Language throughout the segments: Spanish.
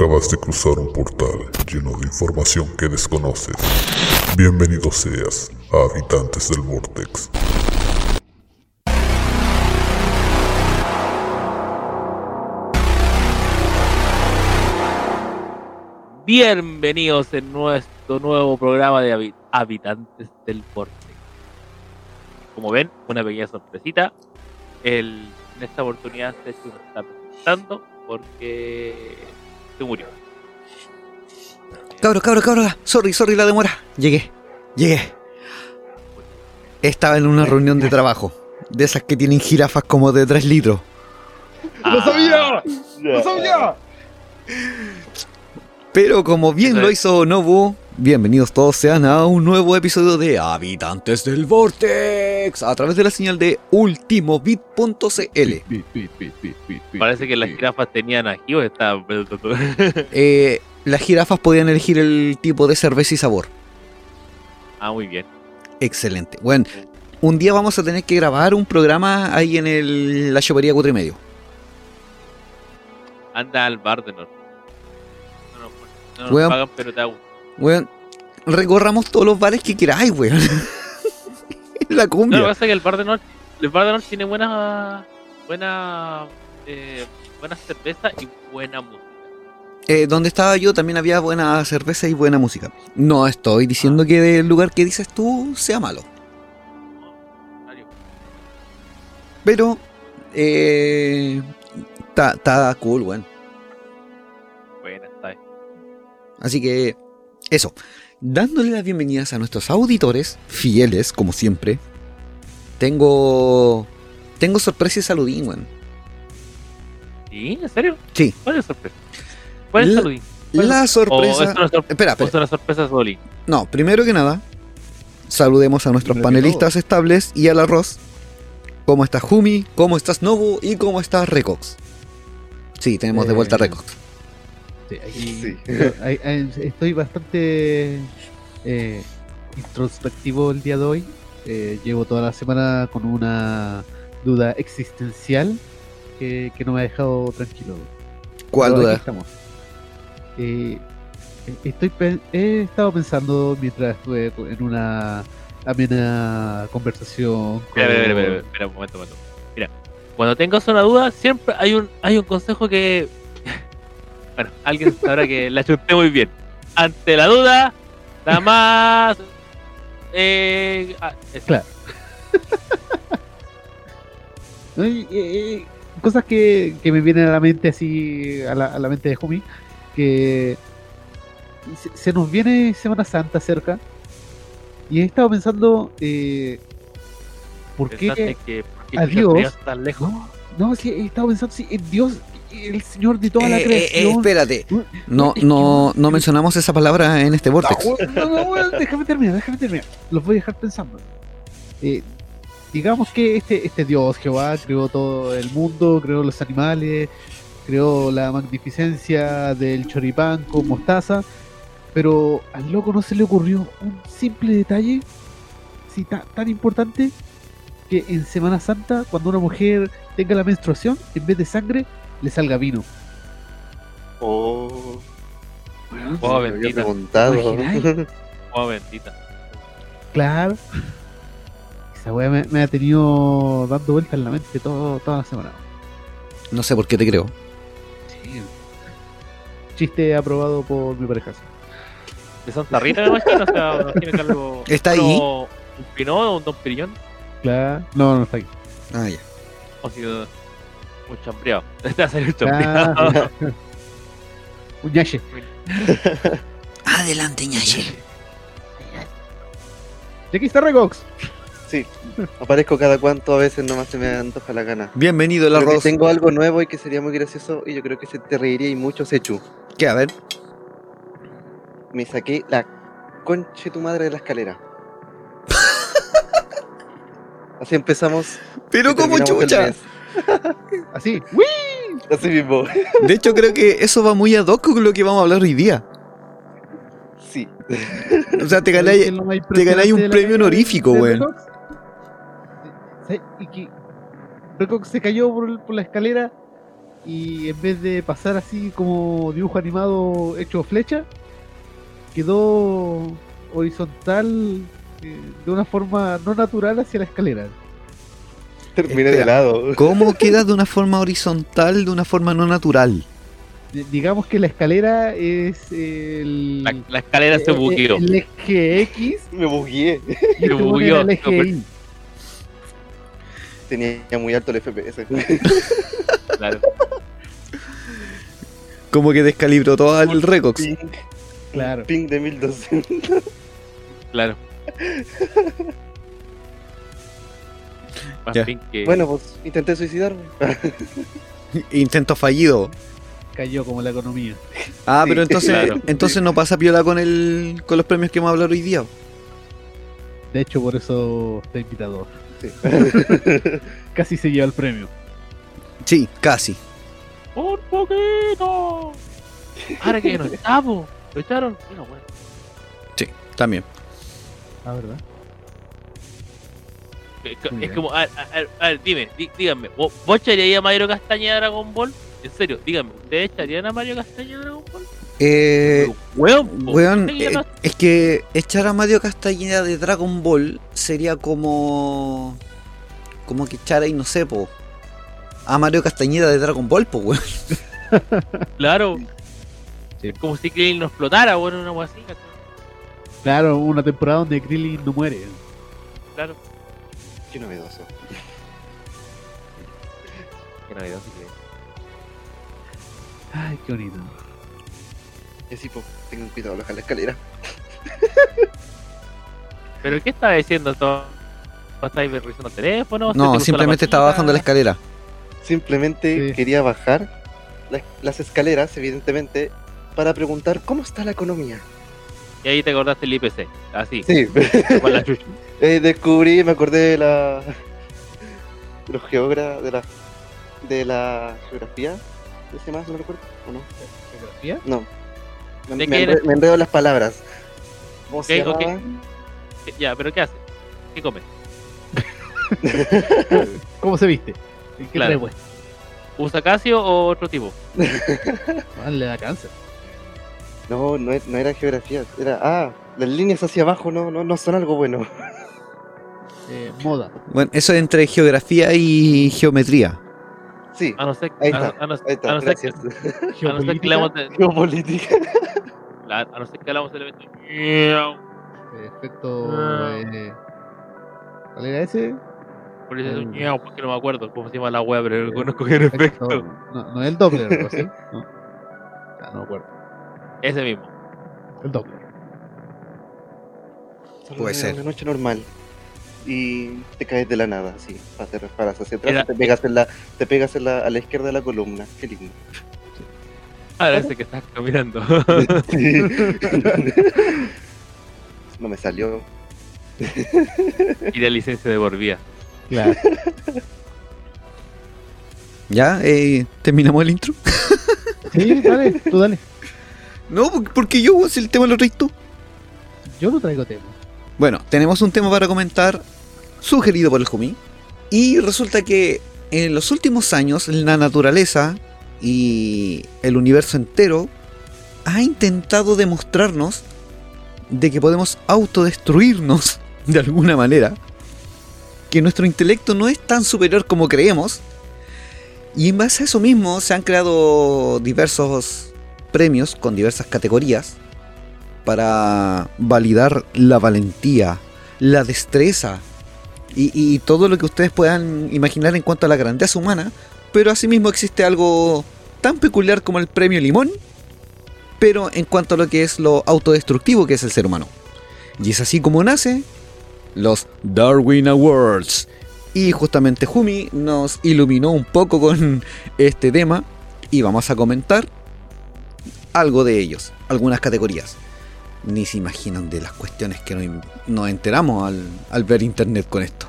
Acabas de cruzar un portal lleno de información que desconoces. Bienvenido seas a Habitantes del Vortex. Bienvenidos en nuestro nuevo programa de habi- Habitantes del Vortex. Como ven, una pequeña sorpresita. En esta oportunidad no está presentando porque se murió. Cabro, cabro, cabro, sorry, sorry la demora. Llegué, llegué. Estaba en una reunión de trabajo, de esas que tienen jirafas como de 3 litros. ¡Lo sabía! ¡Lo sabía! Pero como bien lo hizo Nobu, bienvenidos todos sean a un nuevo episodio de Habitantes del Vortex a través de la señal de ultimobit.cl. Parece que las jirafas tenían aquí o estaban. Eh, las jirafas podían elegir el tipo de cerveza y sabor. ah, muy bien. Excelente. Bueno, un día vamos a tener que grabar un programa ahí en el, la chopería cuatro y medio. Anda al bar de norte. No nos, no nos pagan, pero te hago. Weón, recorramos todos los bares que queráis, weón. la No, cumbia. lo que pasa es que el bar de norte, el bar de norte tiene buena, buena, eh, buena cerveza y buena música. Eh, donde estaba yo también había buena cerveza y buena música. No estoy Ah. diciendo que el lugar que dices tú sea malo. Pero eh, está cool, weón. Buena, está. Así que eso. Dándole las bienvenidas a nuestros auditores, fieles como siempre. Tengo. Tengo sorpresa y saludín, weón. ¿Sí? ¿En serio? Sí. ¿Cuál es la sorpresa? ¿Cuál es La- saludín? ¿Cuál es- La ¿O es sorpresa. una, Espera, espera. es una sorpresa Solín? No, primero que nada, saludemos a nuestros Primero panelistas estables y al arroz. ¿Cómo estás, Jumi? ¿Cómo estás, Nobu? ¿Y cómo estás, Recox? Sí, tenemos de vuelta a Eh, Recox. Sí, ahí- Sí. yo- ahí- ahí estoy bastante eh, introspectivo el día de hoy. Eh, llevo toda la semana con una duda existencial que, que no me ha dejado tranquilo. ¿Cuál Pero duda? estamos. Eh, estoy, he estado pensando mientras estuve en una amena conversación. Espera, espera, espera, espera, espera, un momento, un momento. Mira, cuando tengas una duda, siempre hay un, hay un consejo que. Bueno, alguien sabrá que la chunté muy bien. Ante la duda, nada más. Eh, ah, eso. Claro. eh, cosas que, que me vienen a la mente así, a la, a la mente de Jumi, que se, se nos viene Semana Santa cerca y he estado pensando, eh, ¿por qué? que Adiós. Dios tan lejos. No, no, sí, he estado pensando, sí, en Dios, el Señor de toda la Eh, eh, eh, creación. espérate. No, no, no mencionamos esa palabra en este Vortex. No, no, déjame terminar, déjame terminar. Los voy a dejar pensando. Eh, digamos que este, este Dios, Jehová, creó todo el mundo, creó los animales, creó la magnificencia del choripán con mostaza, pero al loco no se le ocurrió un simple detalle, sí, ta- tan importante, que en Semana Santa, cuando una mujer tenga la menstruación, en vez de sangre, le salga vino. Oh, Oh, me había bendita. preguntado. Oh, bendita. Claro. Esa weá me, me ha tenido dando vueltas en la mente todo, toda la semana. No sé por qué te creo. Sí. Chiste aprobado por mi pareja. De Santa Rita, me imagino. O sea, me imagino que algo. ¿Está ahí? Un pinot, un don Perignon. Claro. No, no está aquí. Ah, ya. O si un chambreado. A salir un chambreado. Ah, Un ñache. Adelante, ñache. Y aquí está Regox. Sí, aparezco cada cuanto, a veces nomás se me antoja la gana. Bienvenido que arroz. tengo algo nuevo y que sería muy gracioso y yo creo que se te reiría y mucho, Sechu. ¿Qué? A ver. Me saqué la conche tu madre de la escalera. Así empezamos. Pero como chucha. Así. ¡Uy! Así mismo. De hecho, creo que eso va muy ad hoc con lo que vamos a hablar hoy día. Sí. O sea, te ¿Sabes qué ganáis, te ganáis un premio honorífico, weón. Y que Regox se cayó por, por la escalera y en vez de pasar así como dibujo animado hecho flecha, quedó horizontal eh, de una forma no natural hacia la escalera. Terminé de lado. ¿Cómo queda de una forma horizontal, de una forma no natural? D- Digamos que la escalera es el, La, la escalera se eh, buqueó. el eje X Me bugueé. este weón bugueó, el eje pero- Y. Tenía muy alto el FPS. Claro. Como que descalibró todo el Recox. Ping, Claro. ping de 1200. Claro. Más Ya. bien que. Bueno, pues intenté suicidarme. Intento fallido. Cayó como la economía. Ah, Sí, pero entonces, claro. entonces no pasa piola con el con los premios que vamos a hablar hoy día. De hecho, por eso está invitado. Sí. Casi se lleva el premio. Sí, casi. ¡Un poquito! Ahora que no estamos. ¿Lo echaron? Bueno, bueno. Sí, también. Ah, ¿verdad? Es Muy Es como, a, ver, a ver, a ver, dime, dí- díganme, ¿vos, vos echaríais a Mario Castañeda a Dragon Ball? En serio, díganme, ¿ustedes echarían a Mario Castañeda a Dragon Ball? Eh, weón, weón, ¿qué eh, es que echar a Mario Castañeda de Dragon Ball sería como. Como que echar ahí, no sé, po. A Mario Castañeda de Dragon Ball, po, weón. Claro. Sí. Es como si Krillin no explotara, weón, una ¿cachai? Claro, una temporada donde Krillin no muere. Claro. Qué novedoso. Qué novedoso que es. Ay, qué bonito. Y así, pues, tengan cuidado, bajar la escalera. ¿Pero qué estaba diciendo todo? ¿Estáis revisando el teléfono? ¿Se te No, simplemente estaba bajando la escalera. Simplemente Sí. quería bajar la- las escaleras, evidentemente, para preguntar cómo está la economía. Y ahí te acordaste el IPC, así, Sí, con la chucha. eh, descubrí, me acordé de la. de los geógrafos, de la. de la geografía. ¿Ese más? ¿No recuerdo? ¿O no? ¿Geografía? No. Me, ¿De me qué enre- eres? me enredo las palabras. ¿Cómo se Ok, ok. llamaba? Ya, ¿pero qué hace? ¿Qué come? ¿Cómo se viste? ¿En qué Claro. ¿Usa Casio o otro tipo? Ah, le da cáncer. No, no, e- no era geografía. Era. Ah, las líneas hacia abajo no, no, no son algo bueno. Eh, moda. Bueno, eso es entre geografía y geometría. Sí, A no ser, Ahí a, está, a no, ahí está, a no ser que, gracias. a no ser que hablamos de, Geopolítica. la- a no ser que hablamos del evento. Eh, Efecto. Ah. eh, ¿Cuál era ese? Por eso es un ñau, porque no me acuerdo cómo se llama la wea, pero no conozco el efecto. No, no es el Doppler, ¿no? ¿Sí? No. Ah, no me acuerdo. Ese mismo. El Doppler. Puede ser. Una noche normal. Y te caes de la nada, así. Te resbalas hacia atrás Era- y te pegas, en la, te pegas en la, a la izquierda de la columna. Qué lindo. Ahora ese que estás caminando. Sí. no me salió. y de licencia de por vía. Claro. ¿Ya? Eh, ¿Terminamos el intro? Sí, dale, tú dale. No, porque- porque yo, si el tema lo traes tú. Yo no traigo tema. Bueno, tenemos un tema para comentar sugerido por el Jumi. Y resulta que en los últimos años la naturaleza y el universo entero ha intentado demostrarnos de que podemos autodestruirnos de alguna manera. Que nuestro intelecto no es tan superior como creemos. Y en base a eso mismo se han creado diversos premios con diversas categorías para validar la valentía, la destreza y, todo lo que ustedes puedan imaginar en cuanto a la grandeza humana. Pero asimismo existe algo tan peculiar como el premio Limón, pero en cuanto a lo que es lo autodestructivo que es el ser humano. Y es así como nace los Darwin Awards. Y justamente Jumi nos iluminó un poco con este tema y vamos a comentar algo de ellos, algunas categorías. Ni se imaginan de las cuestiones que nos, nos enteramos al, al ver internet con esto.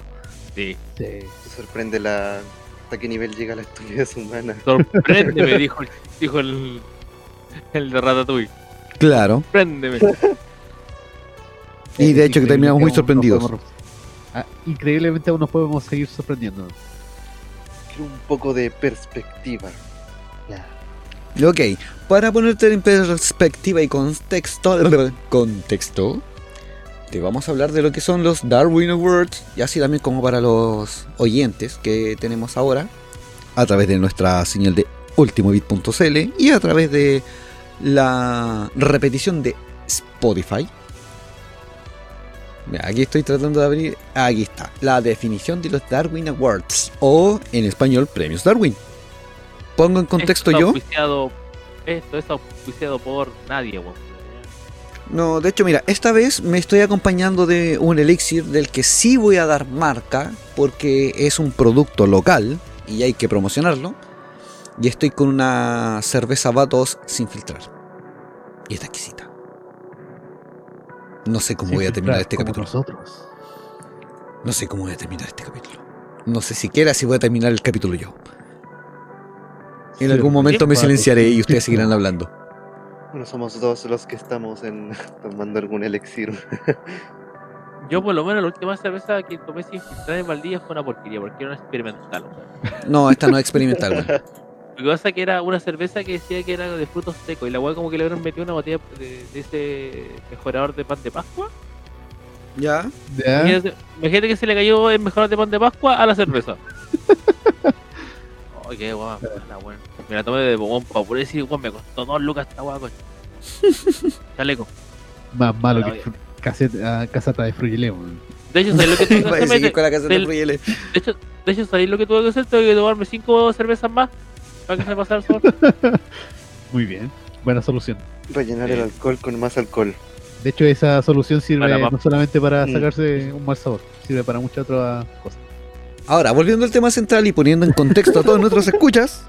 Sí. Sí. Te sorprende la, hasta qué nivel llega la estupidez humana. Sorpréndeme, dijo, el- dijo el, el de Ratatouille. Claro. Sorpréndeme. Y de hecho que terminamos muy sorprendidos. podemos- Ah, increíblemente aún nos podemos seguir sorprendiendo. Quiero un poco de perspectiva. Ok, para ponerte en perspectiva y contexto, contexto, te vamos a hablar de lo que son los Darwin Awards, y así también como para los oyentes que tenemos ahora, a través de nuestra señal de ultimobit.cl y a través de la repetición de Spotify. Aquí estoy tratando de abrir, aquí está, la definición de los Darwin Awards, o en español, premios Darwin. Pongo en contexto Esto yo. auspiciado- esto es auspiciado por nadie, weón. No, de hecho, mira, esta vez me estoy acompañando de un elixir del que sí voy a dar marca porque es un producto local y hay que promocionarlo. Y estoy con una cerveza Vatos sin filtrar. Y está exquisita. No sé cómo Sin voy a terminar filtrar, este capítulo. nosotros. No sé cómo voy a terminar este capítulo. No sé siquiera si voy a terminar el capítulo yo. En Sí, algún momento me silenciaré y ustedes seguirán hablando. Bueno, somos dos los que estamos en tomando algún elixir. Yo, por lo menos, la última cerveza que tomé sin filtrar en Valdivia fue una porquería, porque era una experimental. No, esta no es experimental, weón. Lo que pasa es que era una cerveza que decía que era de frutos secos, y la weá como que le habían metido una botella de, de ese mejorador de pan de Pascua. ¿Ya? Ya. Imagínate, imagínate que se le cayó el mejorador de pan de Pascua a la cerveza. Ay, qué guapa, la weón. Me la tomé de bomón para poder decir, weón, me costó dos lucas esta weá, coño. Chaleco. Más malo que caseta, ah, casata de Fruyelé, weón. De hecho, ¿sabéis lo que tuve que a hacer? con la de hecho, de hecho, ¿sabéis lo que tuve que hacer? Tuve que tomarme cinco cervezas más para que se me pasara el sabor. Muy bien. Buena solución. Rellenar el alcohol con más alcohol. De hecho, esa solución sirve Para no solamente para Mm. sacarse un mal sabor, sirve para muchas otras cosas. Ahora, volviendo al tema central y poniendo en contexto a todos nuestros escuchas,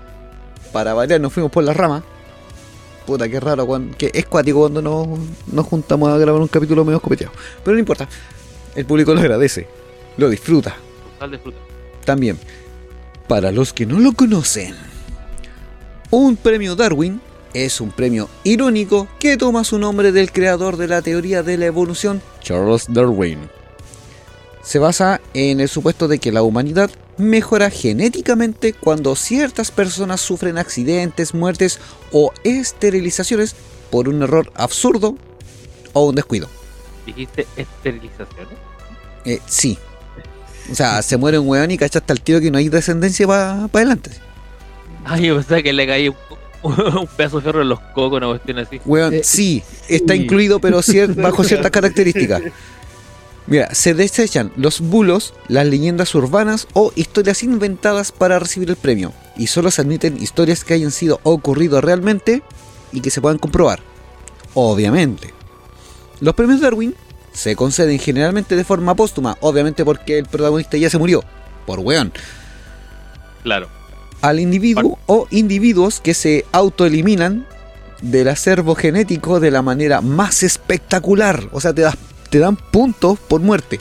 para variar nos fuimos por la rama. Puta, qué raro, cuando, que es cuático cuando nos, nos juntamos a grabar un capítulo medio escopeteado. Pero no importa, el público lo agradece, lo disfruta Sal de fruta. también. Para los que no lo conocen, un premio Darwin es un premio irónico que toma su nombre del creador de la teoría de la evolución, Charles Darwin. Se basa en el supuesto de que la humanidad mejora genéticamente cuando ciertas personas sufren accidentes, muertes o esterilizaciones por un error absurdo o un descuido. Dijiste esterilización. Eh, sí. O sea, se muere un weón y cachaste al tío que no hay descendencia para adelante. Ay, yo pensaba que le caía un, un pedazo de ferro en los cocos, una cuestión así. Weón, Eh, sí, está sí. incluido, pero cier- bajo ciertas características. Mira, se desechan los bulos, las leyendas urbanas o historias inventadas para recibir el premio. Y solo se admiten historias que hayan sido ocurrido realmente y que se puedan comprobar. Obviamente. Los premios Darwin se conceden generalmente de forma póstuma, obviamente porque el protagonista ya se murió. Por weón. Claro. al individuo o individuos que se autoeliminan del acervo genético de la manera más espectacular. O sea, te, das- te dan puntos por muerte.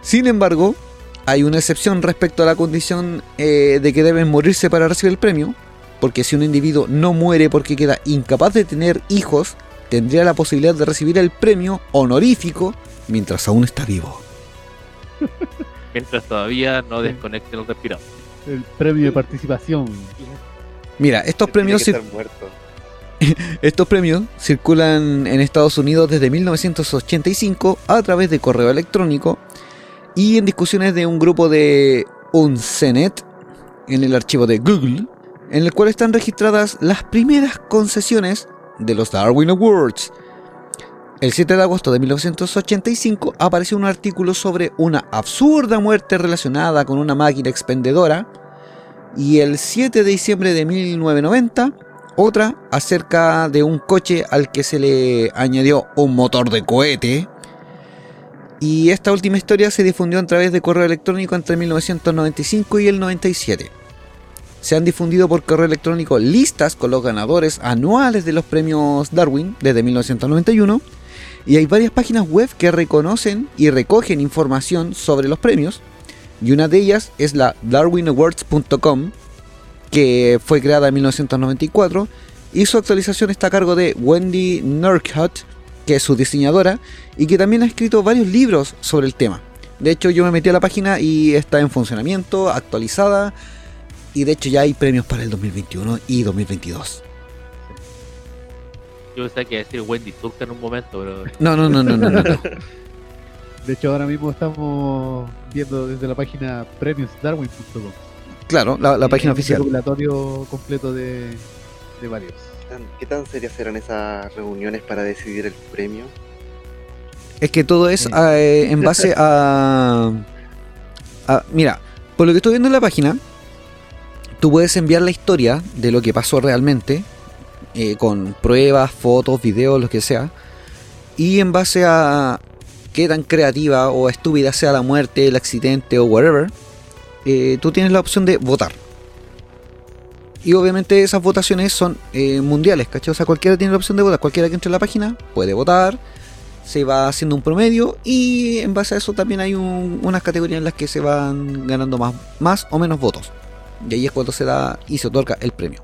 Sin embargo, hay una excepción respecto a la condición eh, de que deben morirse para recibir el premio. Porque si un individuo no muere porque queda incapaz de tener hijos, tendría la posibilidad de recibir el premio honorífico mientras aún está vivo. Mientras todavía no desconecten el respirador. El premio de participación. Mira, estos premios Tiene cir- que estar muerto. Estos premios circulan en Estados Unidos desde 1985 a través de correo electrónico y en discusiones de un grupo de Uncenet en el archivo de Google, en el cual están registradas las primeras concesiones de los Darwin Awards. El 7 de agosto de 1985 apareció un artículo sobre una absurda muerte relacionada con una máquina expendedora y el 7 de diciembre de 1990 otra acerca de un coche al que se le añadió un motor de cohete. Y esta última historia se difundió a través de correo electrónico entre 1995 y el 97. Se han difundido por correo electrónico listas con los ganadores anuales de los premios Darwin desde 1991. Y hay varias páginas web que reconocen y recogen información sobre los premios. Y una de ellas es la darwinawards.com, que fue creada en 1994 y su actualización está a cargo de Wendy Nurkut, que es su diseñadora y que también ha escrito varios libros sobre el tema. De hecho, yo me metí a la página y está en funcionamiento, actualizada Y de hecho ya hay premios para el 2021 y 2022. Yo pensaba que iba a decir Wendy Zulka en un momento, pero No, no, no, no, no. no, no. De hecho, ahora mismo estamos viendo desde la página premiosdarwin.com. Claro, la, página un oficial. recopilatorio completo de, de varios. tan- ¿Qué tan serias eran esas reuniones para decidir el premio? Es que todo es Sí. eh, en base a, a- Mira, por lo que estoy viendo en la página, tú puedes enviar la historia de lo que pasó realmente, eh, con pruebas, fotos, videos, lo que sea, y en base a qué tan creativa o estúpida sea la muerte, el accidente o whatever, eh, tú tienes la opción de votar. Y obviamente esas votaciones son eh, mundiales, ¿cachai? O sea, cualquiera tiene la opción de votar, cualquiera que entre a la página puede votar, se va haciendo un promedio y en base a eso también hay un- unas categorías en las que se van ganando más, más o menos votos. Y ahí es cuando se da y se otorga el premio.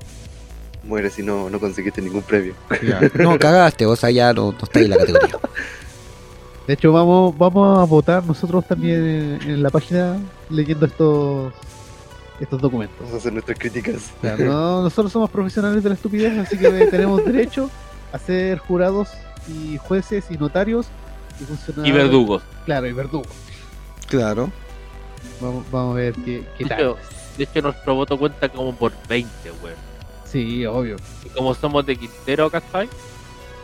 Muere si no, no conseguiste ningún premio. No, cagaste, o sea, ya no, no está ahí en la categoría. De hecho, vamos, vamos a votar nosotros también en, en la página leyendo estos estos documentos. Vamos a hacer nuestras críticas. O sea, no, nosotros somos profesionales de la estupidez, así que tenemos derecho a ser jurados y jueces y notarios y funcionarios. y verdugos. Claro, y verdugos. Claro. Vamos, vamos a ver qué, qué De tal. hecho, de hecho, nuestro voto cuenta como por 20, weón. Sí, obvio. Y como somos de Quintero, ¿cachai?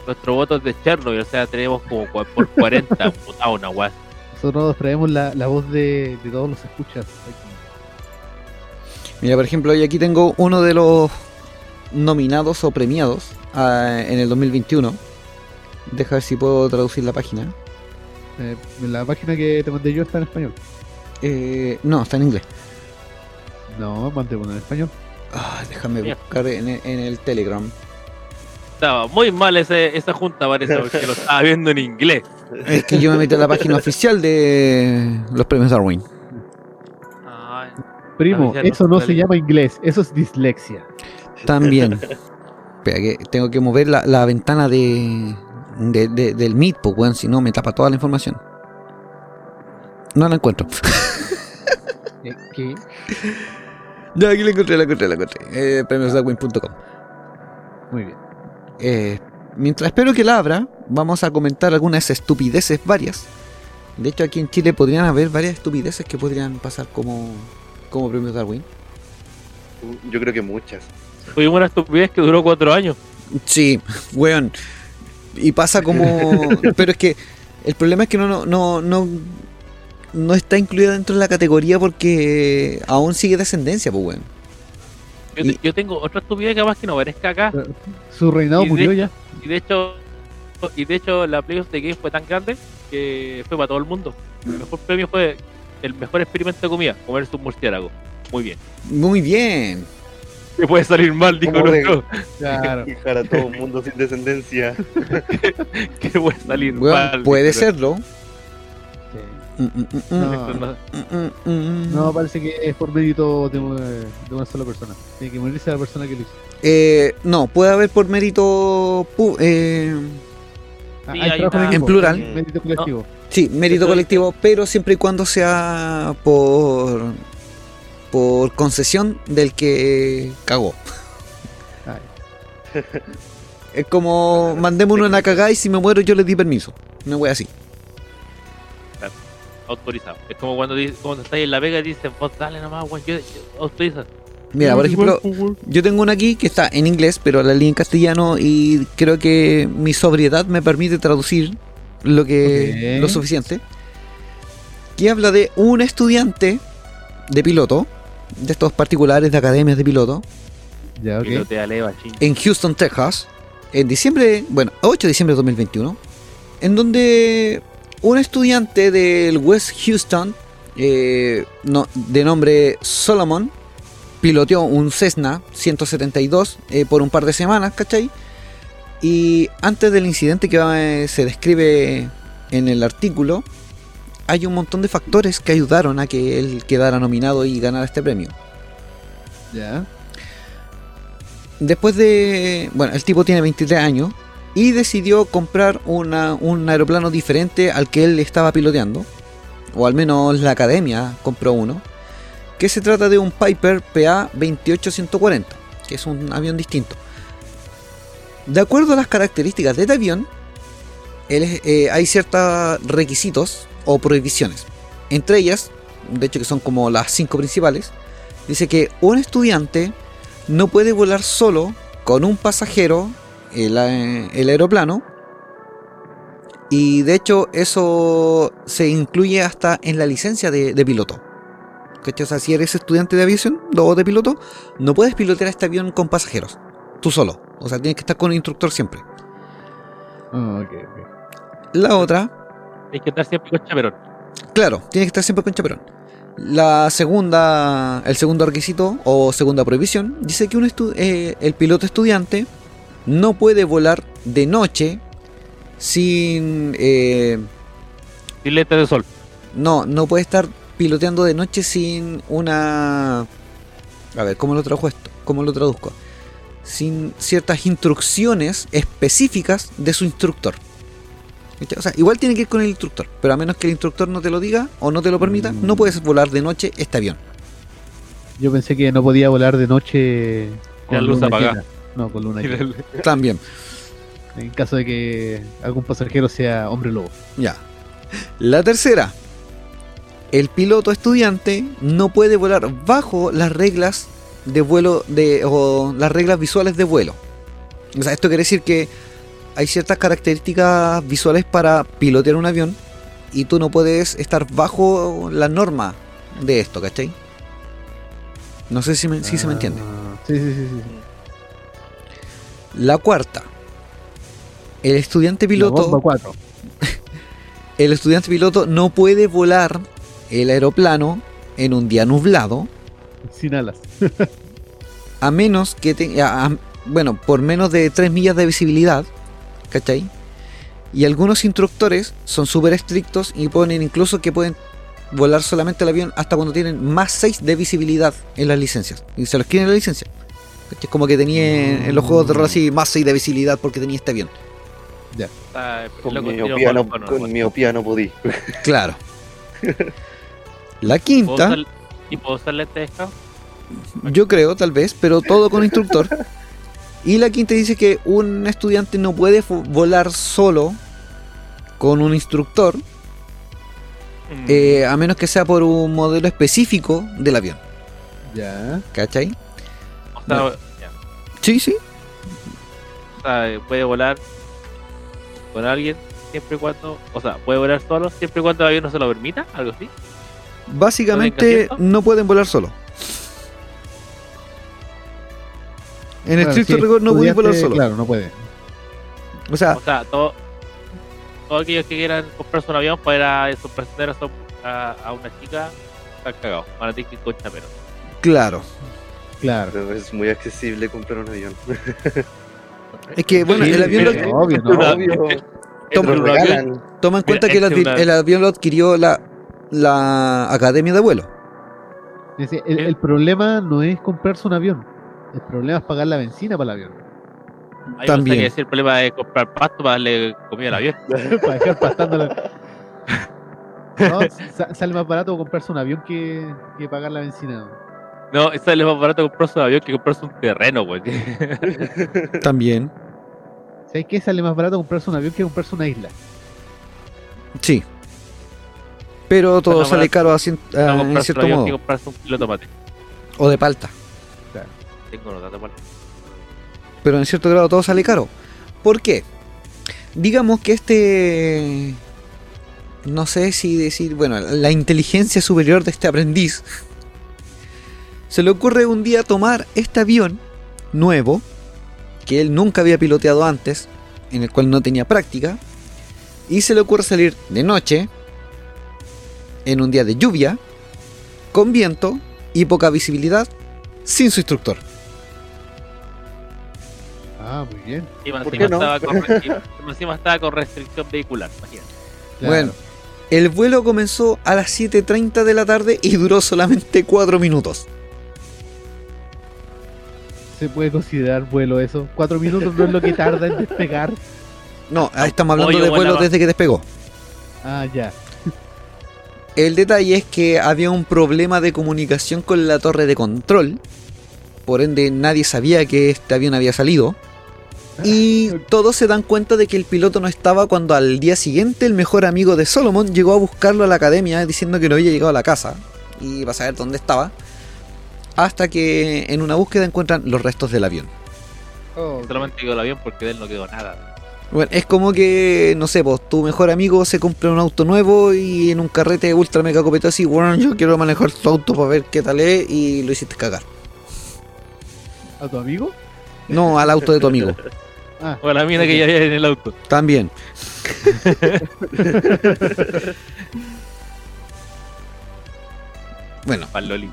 Nuestro voto es de Chernobyl, o sea, tenemos como por 40 votados una weá. Nosotros traemos la, la voz de, de todos los escuchas. Mira, por ejemplo, y aquí tengo uno de los nominados o premiados ah, en el 2021. Deja ver si puedo traducir la página. Eh, la página que te mandé yo está en español. Eh, no, está en inglés. No, mandé una en español. Ah, déjame buscar en el Telegram. Estaba muy mal ese, esa junta, parece, porque lo estaba viendo en inglés. Es que yo me metí a la página oficial de los premios Darwin. Ay, Primo, no eso no se llama inglés, eso es dislexia. También. Espera, que tengo que mover la, la ventana de, de- de- del Meet, pues, si no me tapa toda la información. No la encuentro. ¿Qué? Ya, aquí la encontré, la encontré, la encontré. Eh, premiosdarwin.com. Muy bien. Eh, mientras espero que la abra, vamos a comentar algunas estupideces varias. De hecho, aquí en Chile podrían haber varias estupideces que podrían pasar como, como premios Darwin. Yo creo que muchas. Tuvimos una estupidez que duró cuatro años. Sí, weón. Y pasa como. Pero es que el problema es que no, no, no, no, no está incluida dentro de la categoría porque aún sigue descendencia, pues weón. Yo, Y- yo tengo otra estupidez que capaz que no aparezca acá. Su reinado Y de- murió ya. Y de hecho, y de hecho la Play of the Game fue tan grande que fue para todo el mundo. El mejor premio fue el mejor experimento de comida, comerse un murciélago. Muy bien. Muy bien. Que puede salir mal, dijo ¿Cómo de- nuestro. Claro. Dejar a todo el mundo sin descendencia. Que puede salir mal. puede serlo. No. parece que es por mérito de, una- de una sola persona. Tiene que morirse la persona que lo hizo. Eh, no, puede haber por mérito. pu- eh, Ah, Sí, hay hay trabajo una- equipo, En plural. Mérito colectivo. sí, mérito colectivo, pero siempre y cuando sea por. por concesión del que cagó. Es como mandémonos una cagada y si me muero yo les di permiso. Una wea así. Autorizado. Es como cuando, dice- cuando estáis en la vega y dicen, vos dale nomás, weón, yo, yo autoriza. Mira, por ejemplo, yo tengo una aquí que está en inglés, pero la leí en castellano y creo que mi sobriedad me permite traducir lo que lo suficiente. Que habla de un estudiante de piloto, de estos particulares de academias de piloto, Ya, ok. Pilotea leva, ching. en Houston, Texas, en diciembre, bueno, 8 de diciembre de 2021, en donde un estudiante del West Houston, eh, no- de nombre Solomon, piloteó un Cessna 172 eh, por un par de semanas, ¿cachai? Y antes del incidente que eh, se describe en el artículo, hay un montón de factores que ayudaron a que él quedara nominado y ganara este premio. Ya. Después de. Bueno, el tipo tiene 23 años y decidió comprar un aeroplano diferente al que él estaba piloteando. O al menos la academia compró uno. que se trata de un Piper PA 28140, que es un avión distinto. De acuerdo a las características de este avión, eh, hay ciertos requisitos o prohibiciones. Entre ellas, de hecho que son como las cinco principales, dice que un estudiante no puede volar solo con un pasajero el, eh, el aeroplano. Y de hecho eso se incluye hasta en la licencia de, de piloto. ¿Cachai? O sea, si eres estudiante de aviación o de piloto, no puedes pilotear este avión con pasajeros. Tú solo. O sea, tienes que estar con un instructor siempre. Ah, ok, ok. La otra Hay que estar siempre con chaperón. Claro, tiene que estar siempre con chaperón. La segunda, el segundo requisito o segunda prohibición dice que un estu- eh, el piloto estudiante no puede volar de noche sin eh, de sol. no no puede estar piloteando de noche sin una a ver cómo lo traduzco esto cómo lo traduzco sin ciertas instrucciones específicas de su instructor o sea igual tiene que ir con el instructor pero a menos que el instructor no te lo diga o no te lo permita Mm. no puedes volar de noche este avión Yo pensé que no podía volar de noche La luz apagada. No, con luna llena. también En caso de que algún pasajero sea hombre lobo. Ya. La tercera. El piloto estudiante no puede volar bajo las reglas de vuelo de o las reglas visuales de vuelo. O sea, esto quiere decir que hay ciertas características visuales para pilotear un avión y tú no puedes estar bajo la norma de esto, ¿cachai? No sé si, me- si se me entiende. Ah, Sí, sí, sí. sí. La cuarta. El estudiante piloto. La bomba 4. El estudiante piloto no puede volar el aeroplano en un día nublado Sin alas. a menos que tenga, bueno, por menos de 3 millas de visibilidad, ¿cachai? Y algunos instructores son súper estrictos y ponen incluso que pueden volar solamente el avión hasta cuando tienen más 6 de visibilidad en las licencias. Y se los quieren en la licencia. ¿Cachai? Como que tenía en los juegos de rol así más 6 de visibilidad porque tenía este avión. Está- Con loco, tiro miopía, no, con- con- con con- miopía no podí. Claro. La ¿Puedo quinta. ¿Y puedo usar lentes de scout? Yo creo, tal vez, pero todo con instructor. Y la quinta dice que un estudiante no puede volar solo con un instructor, Mm. eh, a menos que sea por un modelo específico del avión. Ya. ¿Cachai? No. Sí, sí. O sea, puede volar con alguien siempre y cuando. O sea, puede volar solo siempre y cuando el avión no se lo permita, algo así. Básicamente no pueden volar solo. En Claro, estricto si rigor no pueden volar solo. Claro, no puede. O sea, O sea, todo, todos aquellos que quieran comprarse un avión para ir a sorprender a, a, una chica, están cagados. Van a tener que ir con chapero. claro. Claro. Pero es muy accesible comprar un avión. Es que, bueno, Sí, el avión lo, Obvio, ¿no? Obvio. Toma- lo regalan. toma en Mira, cuenta que el, este advi- el avión lo adquirió la, la Academia de Vuelo. Es decir, el, el problema no es comprarse un avión. El problema es pagar la benzina para el avión. Ahí También. que el problema de comprar pasto para darle comida al avión. para dejar pastándolo. No, sa- sale más barato comprarse un avión que, que pagar la benzina. No, eso es más barato comprarse un avión que comprarse un terreno, güey. También. ¿Sabes qué? Sale más barato comprarse un avión que comprarse una isla. Sí. Pero todo sale barato. caro así, No en cierto avión que modo. comprarse un kilo de tomate. O de palta. Tengo de palta. Pero en cierto grado todo sale caro. ¿Por qué? Digamos que este... No sé si decir... Bueno, la inteligencia superior de este aprendiz. Se le ocurre un día tomar este avión nuevo. Que él nunca había piloteado antes. En el cual no tenía práctica. Y se le ocurre salir de noche. En un día de lluvia. Con viento y poca visibilidad. Sin su instructor. Ah, muy bien. Y más ¿Por encima, no? estaba con, encima estaba restricción vehicular, imagínate. Claro. Bueno, el vuelo comenzó a las 7.30 de la tarde y duró solamente 4 minutos. Se puede considerar vuelo eso. Cuatro minutos no es lo que tarda en despegar. No, ahí estamos hablando de vuelo va. desde que despegó. Ah, ya. El detalle es que había un problema de comunicación con la torre de control. Por ende, nadie sabía que este avión había salido. Y todos se dan cuenta de que el piloto no estaba cuando al día siguiente el mejor amigo de Solomon llegó a buscarlo a la academia diciendo que no había llegado a la casa. Y va a saber dónde estaba. Hasta que en una búsqueda encuentran los restos del avión. Oh, Solamente quedó el avión porque de él no quedó nada. Bueno, es como que, no sé, pues tu mejor amigo se compra un auto nuevo y en un carrete ultra mega copetado así, bueno, yo quiero manejar tu auto para ver qué tal es y lo hiciste cagar. ¿A tu amigo? No, al auto de tu amigo. Ah, O la mina que ya había en el auto. También. bueno,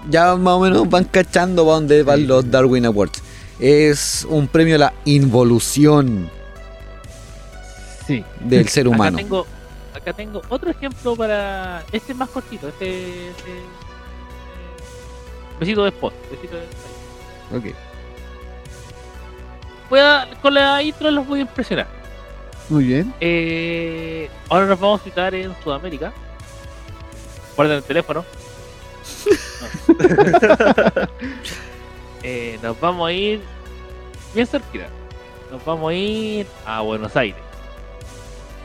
ya más o menos van cachando para dónde van los Darwin Awards. Es un premio a la involución sí. del ser humano. Acá tengo, acá tengo otro ejemplo para. Este es más cortito. Este. este eh, besito de spot. Besito de. Ok. Voy a- con la intro los voy a impresionar. Muy bien. Eh, ahora nos vamos a citar en Sudamérica. Guarden el teléfono. Eh, nos vamos a ir bien cerquita. Nos vamos a ir a Buenos Aires.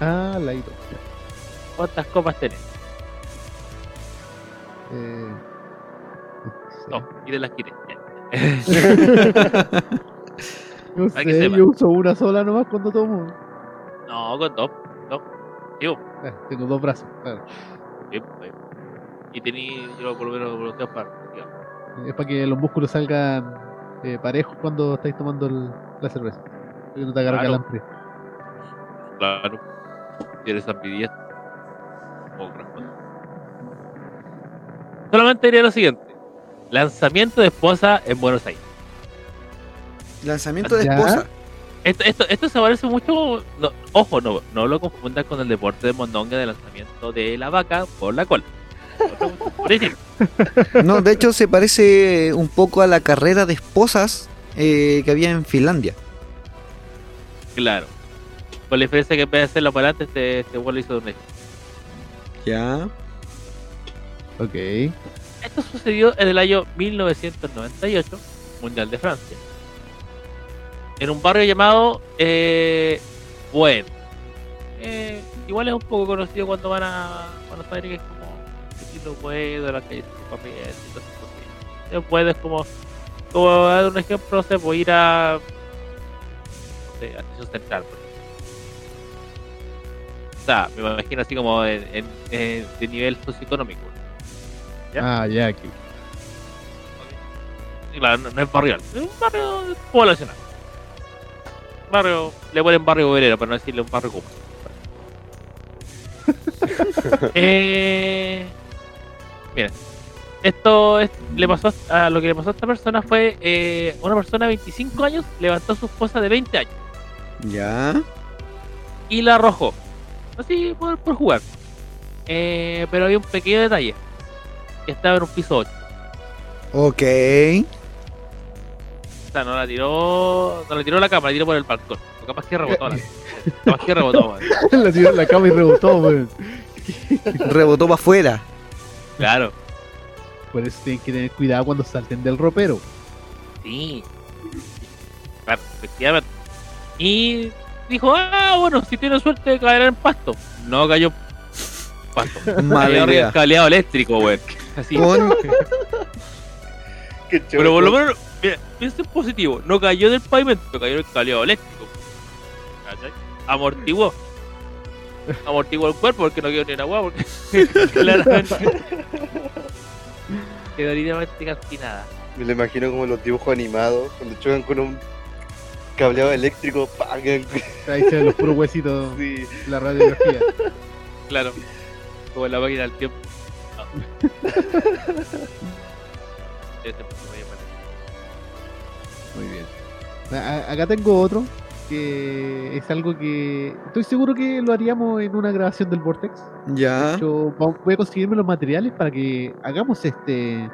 Ah, la hito. ¿Cuántas copas tenés? Eh, No, quiten las quiten. no que sé, yo uso una sola nomás cuando tomo. No, con dos. dos. Digo, Ah, tengo dos brazos. claro. Y tení, yo por lo menos dos para. digamos. Es para que los músculos salgan eh, parejos cuando estáis tomando el- la cerveza. Para que no te agarre Claro. calambre. Claro. Si eres ambidiestro. Solamente diría lo siguiente. Lanzamiento de esposa en Buenos Aires. Lanzamiento de ¿Ya? esposa. Esto, esto, esto se parece mucho. no, ojo, no, no lo confundas con el deporte de mondonga de lanzamiento de la vaca por la cola. No, de hecho se parece un poco a la carrera de esposas eh, que había en Finlandia. Claro. Con la diferencia que en vez de hacerlo para adelante, este, este vuelo hizo un Ya. Ok. Esto sucedió en el año 1998, Mundial de Francia. En un barrio llamado eh, Bueno. Eh, igual es un poco conocido cuando van a Buenos Aires, que estilo Bueno, la calle San Gabriel y todas esas cosas. Es Bueno es como, como dar un ejemplo, no sé, voy a ir a, no sé, a Estación Central, por ejemplo. O sea, me imagino así como en, en- en- de nivel socioeconómico. ¿Ya? Ah, ya, aquí. Claro, no, no es barrial, es un barrio poblacional. Barrio, le ponen barrio obrero, para no decirle un barrio común. eh, mira, esto es- le pasó a lo que le pasó a esta persona fue eh, una persona de 25 años levantó a su esposa de 20 años Ya. y la arrojó. Así por, por jugar. Eh, pero había un pequeño detalle. Que estaba en un piso 8. Ok. O sea, no la tiró. No la tiró la cama, la tiró por el balcón. O capaz que rebotó la. capaz que rebotó, weón. la tiró en la cama y rebotó, weón. Rebotó para afuera. Claro. Por eso tienen que tener cuidado cuando salten del ropero. Sí. Efectivamente. Y dijo, ah, bueno, si tiene suerte caerá en pasto. No cayó en pasto. Idea. del cableado eléctrico, weón. Así. Qué Pero por lo menos, mira, piensa en positivo. No cayó del pavimento, cayó del cableado eléctrico. ¿Cachai? Amortiguó. Amortiguó el cuerpo porque no quedó ni en agua, porque claramente quedó literalmente calcinada. Me lo imagino como los dibujos animados, cuando chocan con un cableado eléctrico, ¡pam! Ahí se ven los puros huesitos Sí. la radiografía. Claro. Como en la máquina del tiempo. No. Muy bien. Acá tengo otro que es algo que estoy seguro que lo haríamos en una grabación del Vortex. De ya. hecho, va- voy a conseguirme los materiales para que hagamos este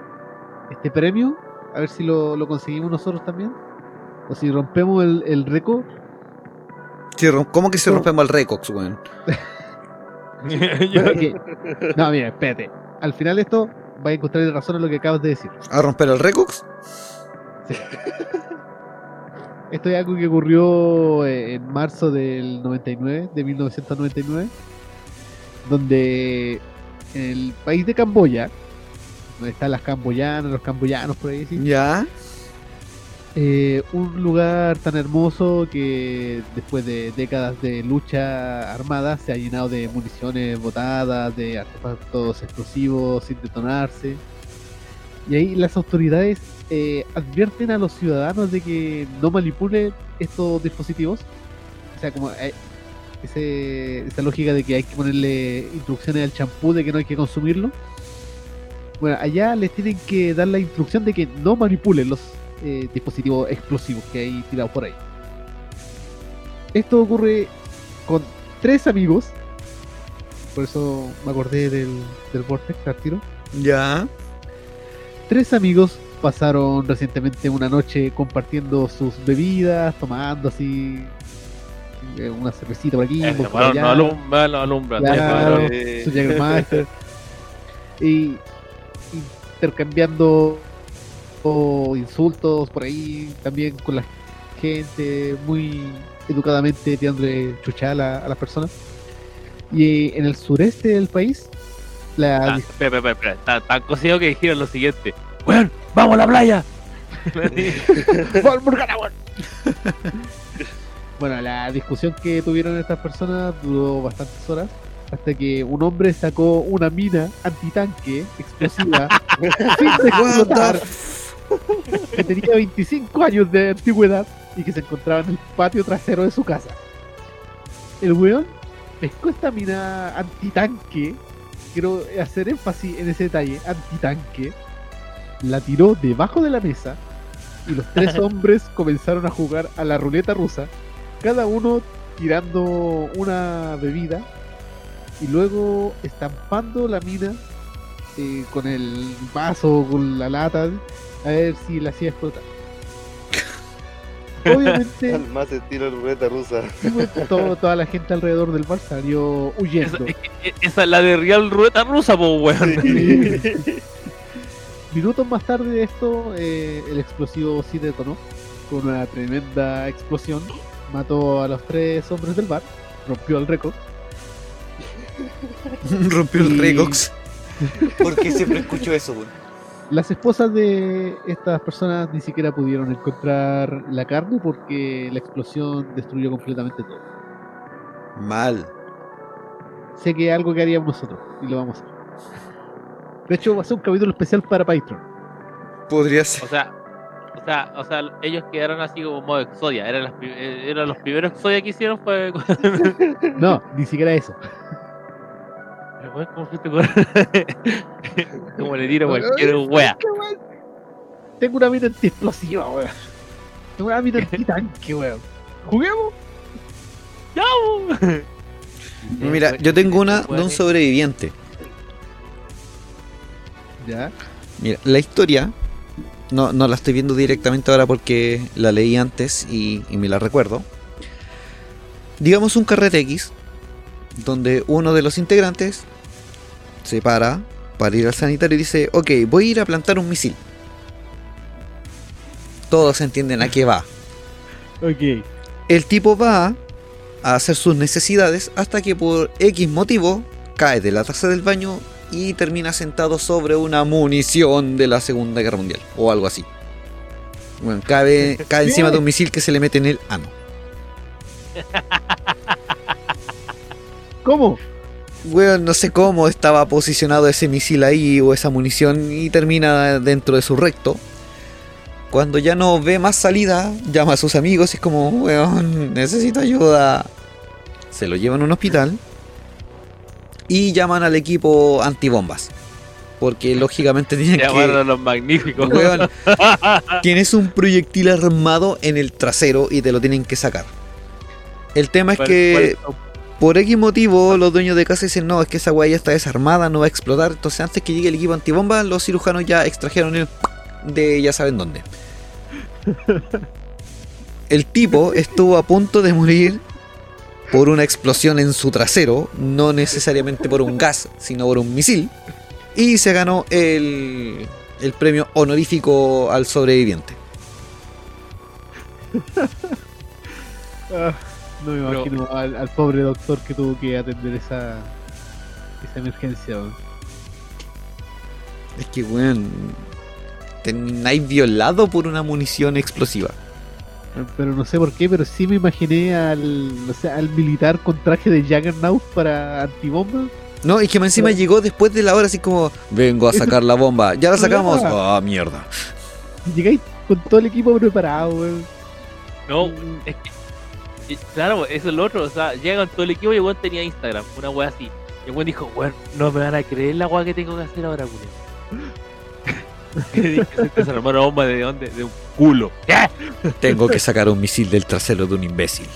este premio. A ver si lo, lo conseguimos nosotros también. O si rompemos el, el récord. Sí, ¿Cómo que se rompemos el Recox, weón? No, mira, espérate. al final de esto va a encontrar razón en lo que acabas de decir. ¿A romper el Recox? Esto es algo que ocurrió eh, en marzo del 99, de 1999, donde en el país de Camboya, donde están las camboyanas, los camboyanos por ahí, ¿sí? Ya. Eh, un lugar tan hermoso que después de décadas de lucha armada se ha llenado de municiones botadas, de artefactos explosivos sin detonarse. Y ahí las autoridades eh, advierten a los ciudadanos de que no manipulen estos dispositivos. O sea, como eh, ese- esa lógica de que hay que ponerle instrucciones al champú de que no hay que consumirlo. Bueno, allá les tienen que dar la instrucción de que no manipulen los eh, dispositivos explosivos que hay tirados por ahí. Esto ocurre con tres amigos. Por eso me acordé del, del Vortex al tiro. Ya. Tres amigos pasaron recientemente una noche compartiendo sus bebidas, tomando así eh, una cervecita por aquí, bueno, allá, no alumbra, no alumbra. Claro. Eh, su y intercambiando insultos por ahí también con la gente muy educadamente tirándole chuchala a las personas y en el sureste del país la Ah, espera, espera, espera, Está tan cocido que dijeron lo siguiente. Weón, vamos a la playa. Bueno, la discusión que tuvieron estas personas duró bastantes horas hasta que un hombre sacó una mina antitanque explosiva que tenía 25 años de antigüedad y que se encontraba en el patio trasero de su casa. El weón pescó esta mina antitanque, quiero hacer énfasis en ese detalle, antitanque, la tiró debajo de la mesa y los tres hombres comenzaron a jugar a la ruleta rusa, cada uno tirando una bebida y luego estampando la mina eh, con el vaso, con la lata, a ver si la hacía explotar. Obviamente, al más estilo ruleta rusa. todo- toda la gente alrededor del bar salió Esa, huyendo. es que- esa es la de Real Ruleta Rusa, po, weón. Minutos más tarde de esto, eh, el explosivo sí detonó con una tremenda explosión. Mató a los tres hombres del bar, rompió el récord. Rompió el Recox. Porque siempre escucho eso, weón. Las esposas de estas personas ni siquiera pudieron encontrar la carne porque la explosión destruyó completamente todo. Mal. Sé que es algo que haríamos nosotros y lo vamos a hacer. De hecho, va a ser un capítulo especial para Patreon. Podría ser. O sea, o sea, o sea, ellos quedaron así como modo Exodia. Eran, las pri- eh, eran los primeros Exodia que hicieron fue. No, ni siquiera eso. ¿Cómo fuiste con.? como le tiro cualquier wea. Tengo una mina antiexplosiva, weón. Tengo una mina antitanque, weón. ¿Juguemos? ¡Ya! Mira, yo tengo una de un sobreviviente. Ya. Mira, la historia no, no la estoy viendo directamente ahora porque la leí antes y, y me la recuerdo. Digamos un carrete X, donde uno de los integrantes se para para ir al sanitario y dice, ok, voy a ir a plantar un misil. Todos entienden a qué va. Ok. El tipo va a hacer sus necesidades hasta que por X motivo cae de la taza del baño y termina sentado sobre una munición de la Segunda Guerra Mundial o algo así. Bueno, cae, cae encima de un misil que se le mete en el ano. ¿Cómo? Weón, no sé cómo estaba posicionado ese misil ahí o esa munición y termina dentro de su recto. Cuando ya no ve más salida, llama a sus amigos y es como, weón, necesito ayuda. Se lo llevan a un hospital y llaman al equipo antibombas. Porque lógicamente tienen Llamaron a que... los magníficos. Weón, tienes un proyectil armado en el trasero y te lo tienen que sacar. El tema es ¿Cuál- que por X motivo, los dueños de casa dicen, no, es que esa weá ya está desarmada, no va a explotar. Entonces, antes que llegue el equipo antibomba, los cirujanos ya extrajeron el de ya saben dónde. El tipo estuvo a punto de morir por una explosión en su trasero, no necesariamente por un gas, sino por un misil. y se ganó el, el premio honorífico al sobreviviente. Ah, no me Pero- imagino al, al pobre doctor que tuvo que atender esa, esa emergencia. weón. Es que, weón, termináis violado por una munición explosiva. Pero no sé por qué, pero sí me imaginé al, o sea, al militar con traje de Juggernaut para antibomba. No, es que más encima Pero- llegó después de la hora así como, vengo a sacar la bomba, ya la sacamos. Ah, mierda. Llegáis con todo el equipo preparado, weón. No, es que. Claro, eso es lo otro. O sea, llegan todo el equipo y el weón tenía Instagram, una wea así. Y el weón dijo, weón, no me van a creer la wea que tengo que hacer ahora, culo. Que se desarmó una bomba de dónde? De un culo. ¿Qué? Tengo que sacar un misil del trasero de un imbécil.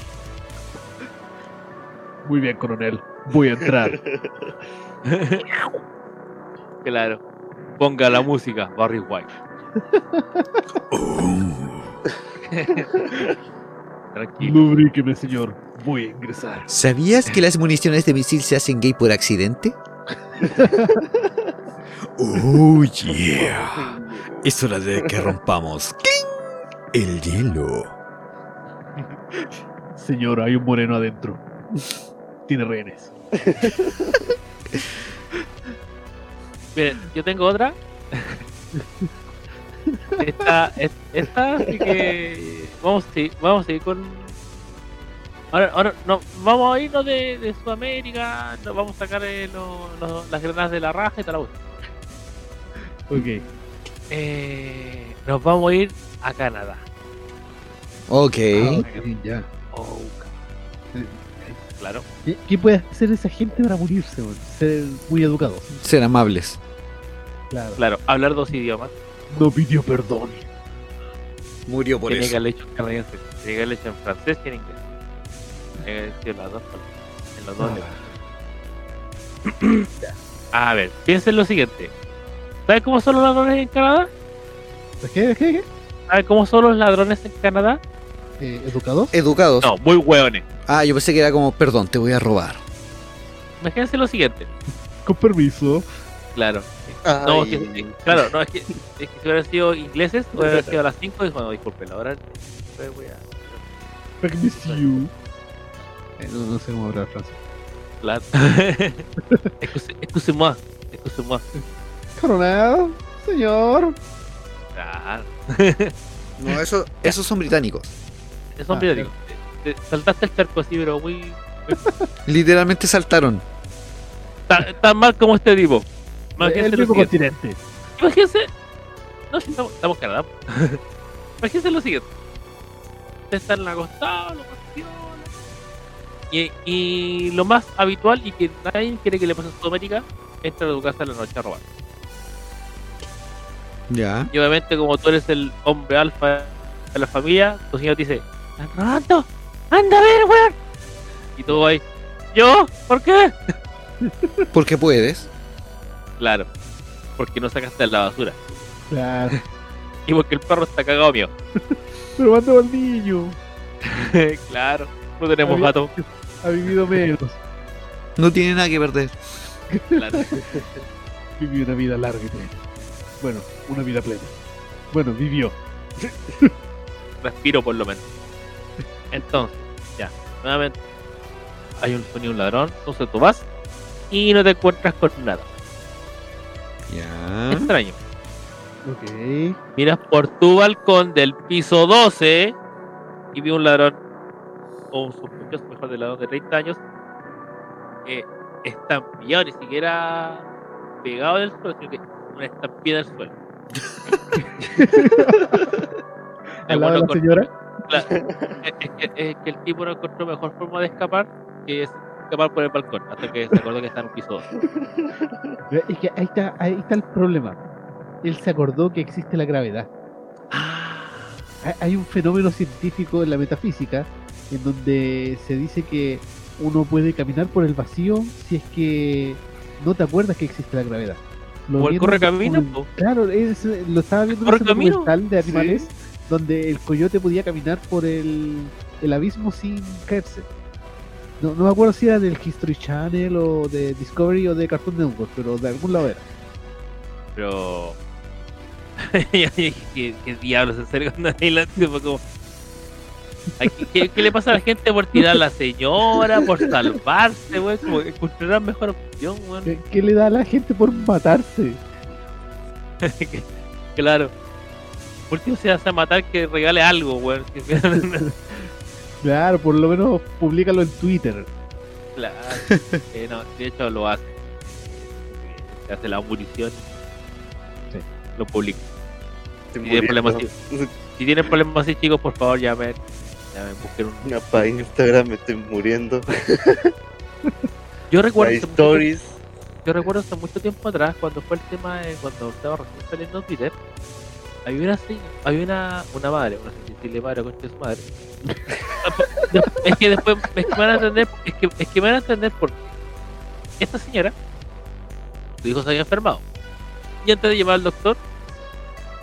Muy bien, coronel. Voy a entrar. Claro. Ponga la música, Barry White. Tranquilo. Lubríqueme, señor. Voy a ingresar. ¿Sabías que las municiones de misil se hacen gay por accidente? Oh, yeah. Es hora de que rompamos ¡Cling! el hielo. Señor, hay un moreno adentro. Tiene rehenes. Miren, yo tengo otra. Esta, es- esta, así que vamos, sí, vamos a seguir con. Ahora, ahora no, vamos a irnos de, de Sudamérica, nos vamos a sacar eh, lo- lo- las granadas de la raja y tal. Ok. Eh, nos vamos a ir a Canadá. Ok. Ah, ok, ya. Oh, claro. ¿Qué, qué puede hacer esa gente para morirse, weón? Ser muy educados. Ser amables. Claro. Claro, hablar dos idiomas. No pidió perdón. Murió por Tiene que eso. haberlo hecho en canadiense. Tiene hecho en francés y en inglés. Tiene que haber sido en las dos En los dos lenguajes. A ver, piensen lo siguiente. ¿Sabes cómo son los ladrones en Canadá? ¿Qué? ¿Qué? ¿Qué? ¿Sabes cómo son los ladrones en Canadá? Eh, ¿Educados? Educados. No, muy hueones. Ah, yo pensé que era como, perdón, te voy a robar. Imagínense lo siguiente. Con permiso. Claro. No, es que- claro, no, es que, es que si hubieran sido ingleses, hubieran sido a las 5 y bueno, disculpen, ahora voy a... Permiso. Eh, no, no sé cómo hablar francés. Claro. Excuse- Excusez-moi. Excusez-moi. Coronel, señor. Claro. No, eso, esos son británicos. Eso Ah, es digo. Te- te Saltaste el charco así, pero muy... Literalmente saltaron. Tan, tan mal como este tipo. Imagínense el lo mismo siguiente. continente. Imagínense. No, si estamos, estamos Canadá. Imagínense lo siguiente. Ustedes están acostados, los y, y lo más habitual y que nadie quiere que le pase a Sudamérica entra a tu casa en la noche a robar. Ya. Y obviamente, como tú eres el hombre alfa de la familia, tu señor te dice: ¿Están robando? ¡Anda a ver, weón! Y tú ahí: ¿Yo? ¿Por qué? Porque puedes. Claro, porque no sacaste la basura. Claro. Y porque el perro está cagado mío. Pero mando al niño. claro, no tenemos Había- gato. Ha vivido menos. No tiene nada que perder. Claro. Vivió una vida larga y plena. Bueno, una vida plena. Bueno, vivió. respiro por lo menos. Entonces, ya, nuevamente, hay un sonido un ladrón, entonces tú vas y no te encuentras con nada. Ya. Extraño. Ok. Miras por tu balcón del piso 12 y vi un ladrón, o un sospechoso mejor de ladrón de 30 años, que estampillado, ni siquiera pegado del suelo, sino que una estampida suelo. Al El lado de bueno la con- señora. Es, es que, es que el tipo no encontró mejor forma de escapar que es escapar por el balcón, hasta que se acordó que está en un piso 2. Es que ahí está, ahí está el problema. Él se acordó que existe la gravedad. Hay- Hay un fenómeno científico en la metafísica en donde se dice que uno puede caminar por el vacío si es que no te acuerdas que existe la gravedad. Lo O el vi en corre un- camino, un- po. Claro, es- lo estaba viendo en ¿Corre un documental de animales donde el coyote podía caminar por el, el abismo sin caerse. No, no me acuerdo si era del History Channel o de Discovery o de Cartoon Network, pero de algún lado era. Pero. ¿qué, qué diablos? En serio, fue como. ¿Qué, le pasa a la gente por tirar a la señora, por salvarse, weón? Como que encontrarán mejor opción, weón. ¿Qué, qué le da a la gente por matarse? Claro. Por último se hace matar que regale algo, weón. Que- Claro, por lo menos públicalo en Twitter. claro. Eh, no, de hecho lo hace. Se hace la munición. Sí. Lo publica. Si tienen problemas así, chicos, por favor llamen. Llamen, busquen un. Una pa' Instagram, me estoy muriendo. Yo recuerdo, mucho stories. yo recuerdo hace mucho tiempo atrás, cuando fue el tema, de, cuando estaba recién saliendo Twitter, había una, había una, una madre, no si decirle madre concha su madre. es que después es que me van a entender, es que, es que me van a entender por qué. Esta señora, su hijo se había enfermado. Y antes de llevar al doctor,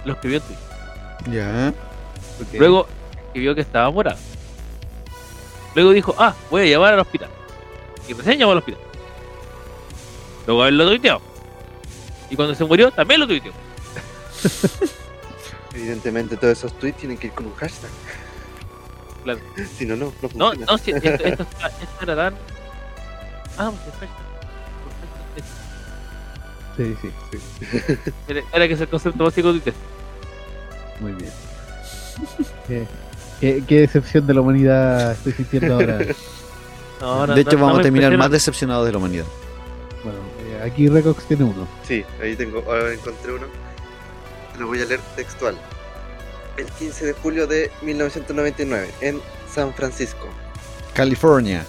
lo escribió en Twitter. Ya. Luego escribió que estaba morado. Luego dijo, ah, voy a llevar al hospital. Y recién llamó al hospital. Luego él lo tuiteó. Y cuando se murió, también lo tuiteó. Evidentemente todos esos tweets tienen que ir con un hashtag. Claro. Si no, no, no No, funciona. no, si esto, esto, está- esto era tan... Ah, perfecto. Perfecto. Sí, sí, sí. Era, era que es el concepto básico de Twitter. Muy bien. qué, qué- qué decepción de la humanidad estoy sintiendo ahora. No, no, de hecho, no, vamos a terminar más decepcionados de la humanidad. Bueno, eh, aquí Recox tiene uno. Sí, ahí tengo, ahora encontré uno. Lo voy a leer textual. El 15 de julio de 1999, en San Francisco, California.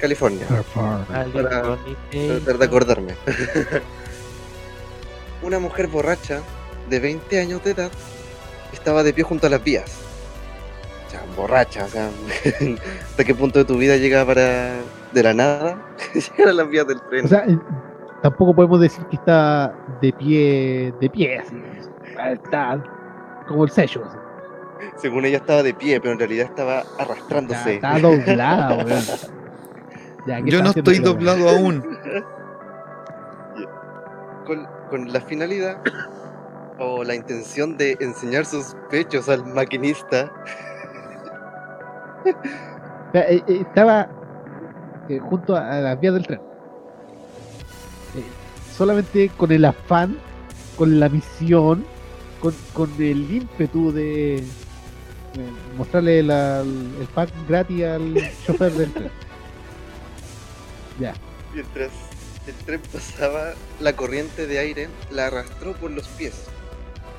California. California. Tratar de acordarme. Una mujer borracha de 20 años de edad estaba de pie junto a las vías. Borracha, o sea, ¿hasta qué punto de tu vida llega para de la nada llegar a las vías del tren? O sea, tampoco podemos decir que está de pie, de pie, así. Está como el sello. así. Según ella estaba de pie, pero en realidad estaba arrastrándose. está doblada, weón. Ya, ¿qué Yo no estoy doblado aún. con, con la finalidad o la intención de enseñar sus pechos al maquinista. Eh, eh, estaba eh, junto a, a las vías del tren. Eh, solamente con el afán, con la misión, con, con el ímpetu de eh, mostrarle la- el pack gratis al chofer del tren. Ya. Mientras el tren pasaba, la corriente de aire la arrastró por los pies.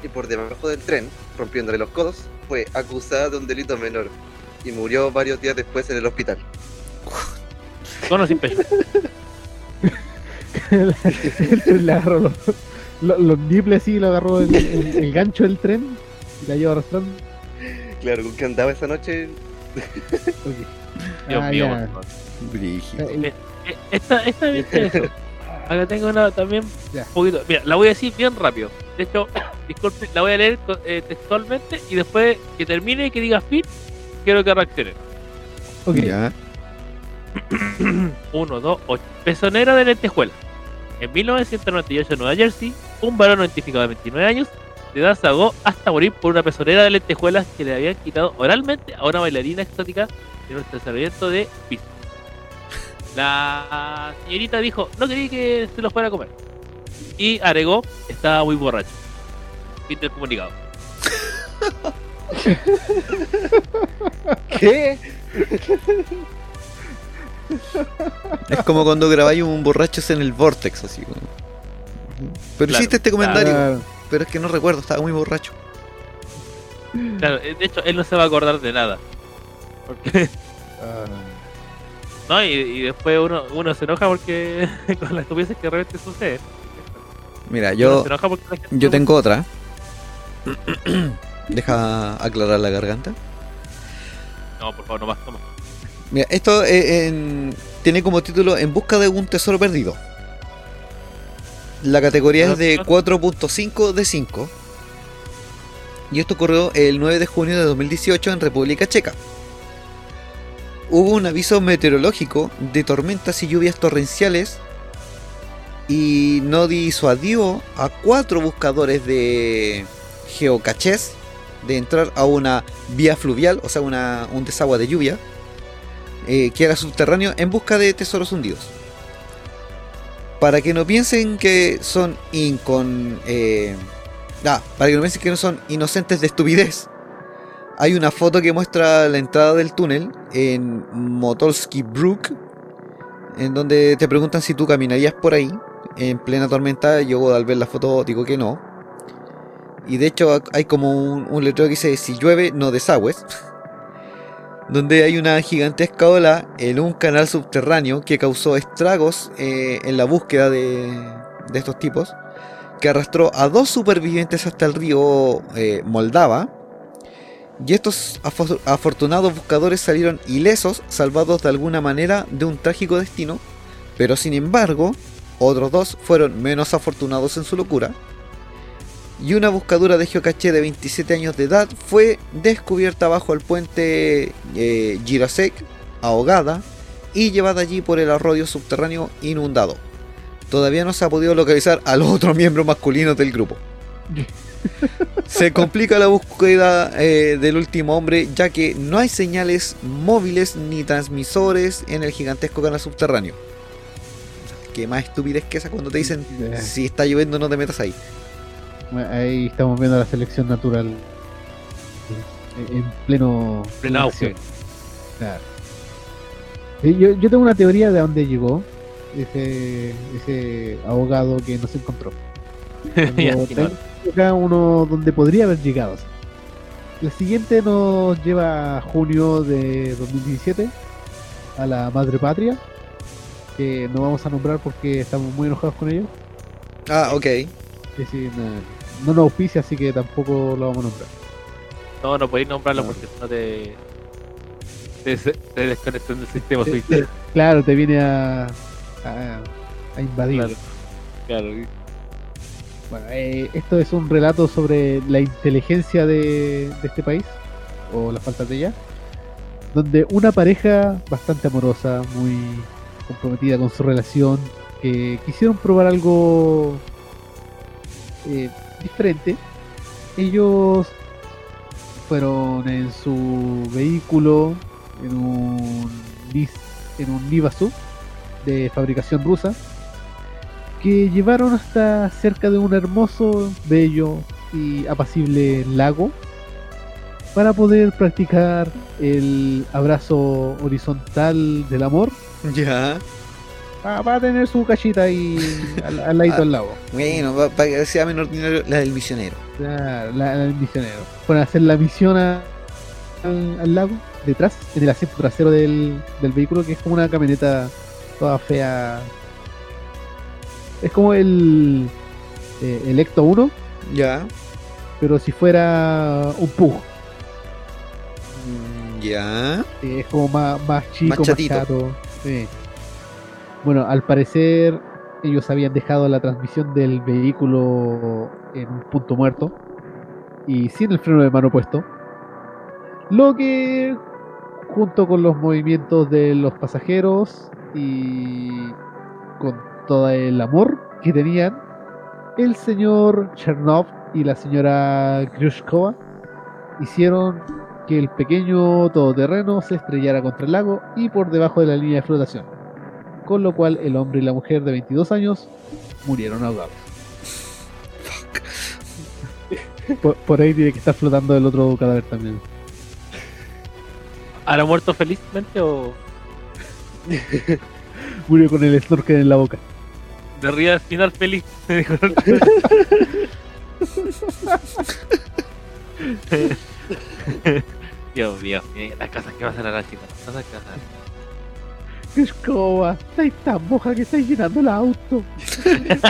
Y por debajo del tren, rompiéndole los codos, fue acusada de un delito menor. Y murió varios días después en el hospital. Con o sin pecho. el tren le agarró los, los, los nipples así, le agarró el, el- el gancho del tren y la lleva arrastrando. Claro, ¿con qué andaba esa noche? Dios Ah, mío. Brígido. Eh, Eh, Esta, esta me interesa. Acá tengo una también Ya. un poquito. Mira, la voy a decir bien rápido. De hecho, disculpe, la voy a leer eh, textualmente y después que termine y que diga fin, quiero que reaccionen. ok. Ya. 1, 2, 8. Pezonera de lentejuela. En 1998 en Nueva Jersey, un varón identificado de 29 años de edad se ahogó hasta morir por una pezonera de lentejuelas que le habían quitado oralmente a una bailarina exótica en un estacionamiento de pista. La señorita dijo, no quería que se lo fuera a comer. Y agregó, estaba muy borracho. Fin del comunicado. ¿Qué? Es como cuando grabáis un borrachos en el Vortex, así. Pero Claro, hiciste este comentario, Claro. pero es que no recuerdo, estaba muy borracho. Claro, eh, de hecho, él no se va a acordar de nada. Porque Ah. No, y, y después uno, uno se enoja porque con las estupideces que de repente sucede. Mira, yo, se enoja porque la gente yo tengo otra. Deja aclarar la garganta. No, por favor, no más, más. Mira, esto eh, en- tiene como título En busca de un tesoro perdido. La categoría es de 4.5 de 5. Y esto ocurrió el 9 de junio de 2018 en República Checa. Hubo un aviso meteorológico de tormentas y lluvias torrenciales y no disuadió a cuatro buscadores de geocaches de entrar a una vía fluvial, o sea, una, un desagüe de lluvia, eh, que era subterráneo, en busca de tesoros hundidos. Para que no piensen que son incon... eh, ah, para que no piensen que no son inocentes de estupidez. Hay una foto que muestra la entrada del túnel en Motolsky Brook, en donde te preguntan si tú caminarías por ahí en plena tormenta. Yo al ver la foto digo que no. Y de hecho hay como un, letrero que dice si llueve no desagües. Donde hay una gigantesca ola en un canal subterráneo que causó estragos eh, en la búsqueda de, estos tipos. Que arrastró a dos supervivientes hasta el río eh, Moldava. Y estos afo- afortunados buscadores salieron ilesos, salvados de alguna manera de un trágico destino. Pero sin embargo, otros dos fueron menos afortunados en su locura. Y una buscadora de geocaché de 27 años de edad fue descubierta bajo el puente eh, Girasek, ahogada, y llevada allí por el arroyo subterráneo inundado. Todavía no se ha podido localizar al otro miembro masculino del grupo. Se complica la búsqueda eh, del último hombre ya que no hay señales móviles ni transmisores en el gigantesco canal subterráneo. Qué más estupidez que esa cuando te dicen si está lloviendo no te metas ahí. Ahí estamos viendo la selección natural en, en pleno auge. Claro. Yo, yo tengo una teoría de dónde llegó ese, ese abogado que no se encontró. Sí, acá uno donde podría haber llegado. La siguiente nos lleva a junio de 2017 a la madre patria, que no vamos a nombrar porque estamos muy enojados con ellos. Ah, ok. Es decir, no, no nos auspicia, así que tampoco lo vamos a nombrar. No, no podéis nombrarlo No. porque no te, te, te desconectan del sistema eh, Claro, te viene a, a, a invadir. Claro. Claro. Bueno, eh, esto es un relato sobre la inteligencia de, de este país, o la falta de ella, donde una pareja bastante amorosa, muy comprometida con su relación, que quisieron probar algo eh, diferente. Ellos fueron en su vehículo, en un, en un Niva Sub de fabricación rusa, que llevaron hasta cerca de un hermoso, bello y apacible lago para poder practicar el abrazo horizontal del amor Ya. Pa- para tener su cachita ahí al, al ladito Ah. del lago. Bueno, pa- para que sea menos ordinario la del misionero. Claro, la, la del misionero. A hacer la misión a- al, al lago, detrás, en el asiento trasero del, del vehículo, que es como una camioneta toda fea. Es como el, eh, el Ecto 1, Ya. pero si fuera un Pug. Ya. Eh, es como más, más chico, Más chato. Bueno, al parecer ellos habían dejado la transmisión del vehículo en un punto muerto y sin el freno de mano puesto. Lo que, junto con los movimientos de los pasajeros y con todo el amor que tenían, el señor Chernov y la señora Grushkova hicieron que el pequeño todoterreno se estrellara contra el lago y por debajo de la línea de flotación, con lo cual el hombre y la mujer de 22 años murieron ahogados. Por, por ahí tiene que estar flotando el otro cadáver también. ¿Habrá muerto felizmente o Murió con el snorkel en la boca. de ría al final feliz? Dios mío, mira las cosas que pasan a la chica, las cosas que pasan. ¡Qué escoba! ¡Estáis tan moja que estáis llenando el auto!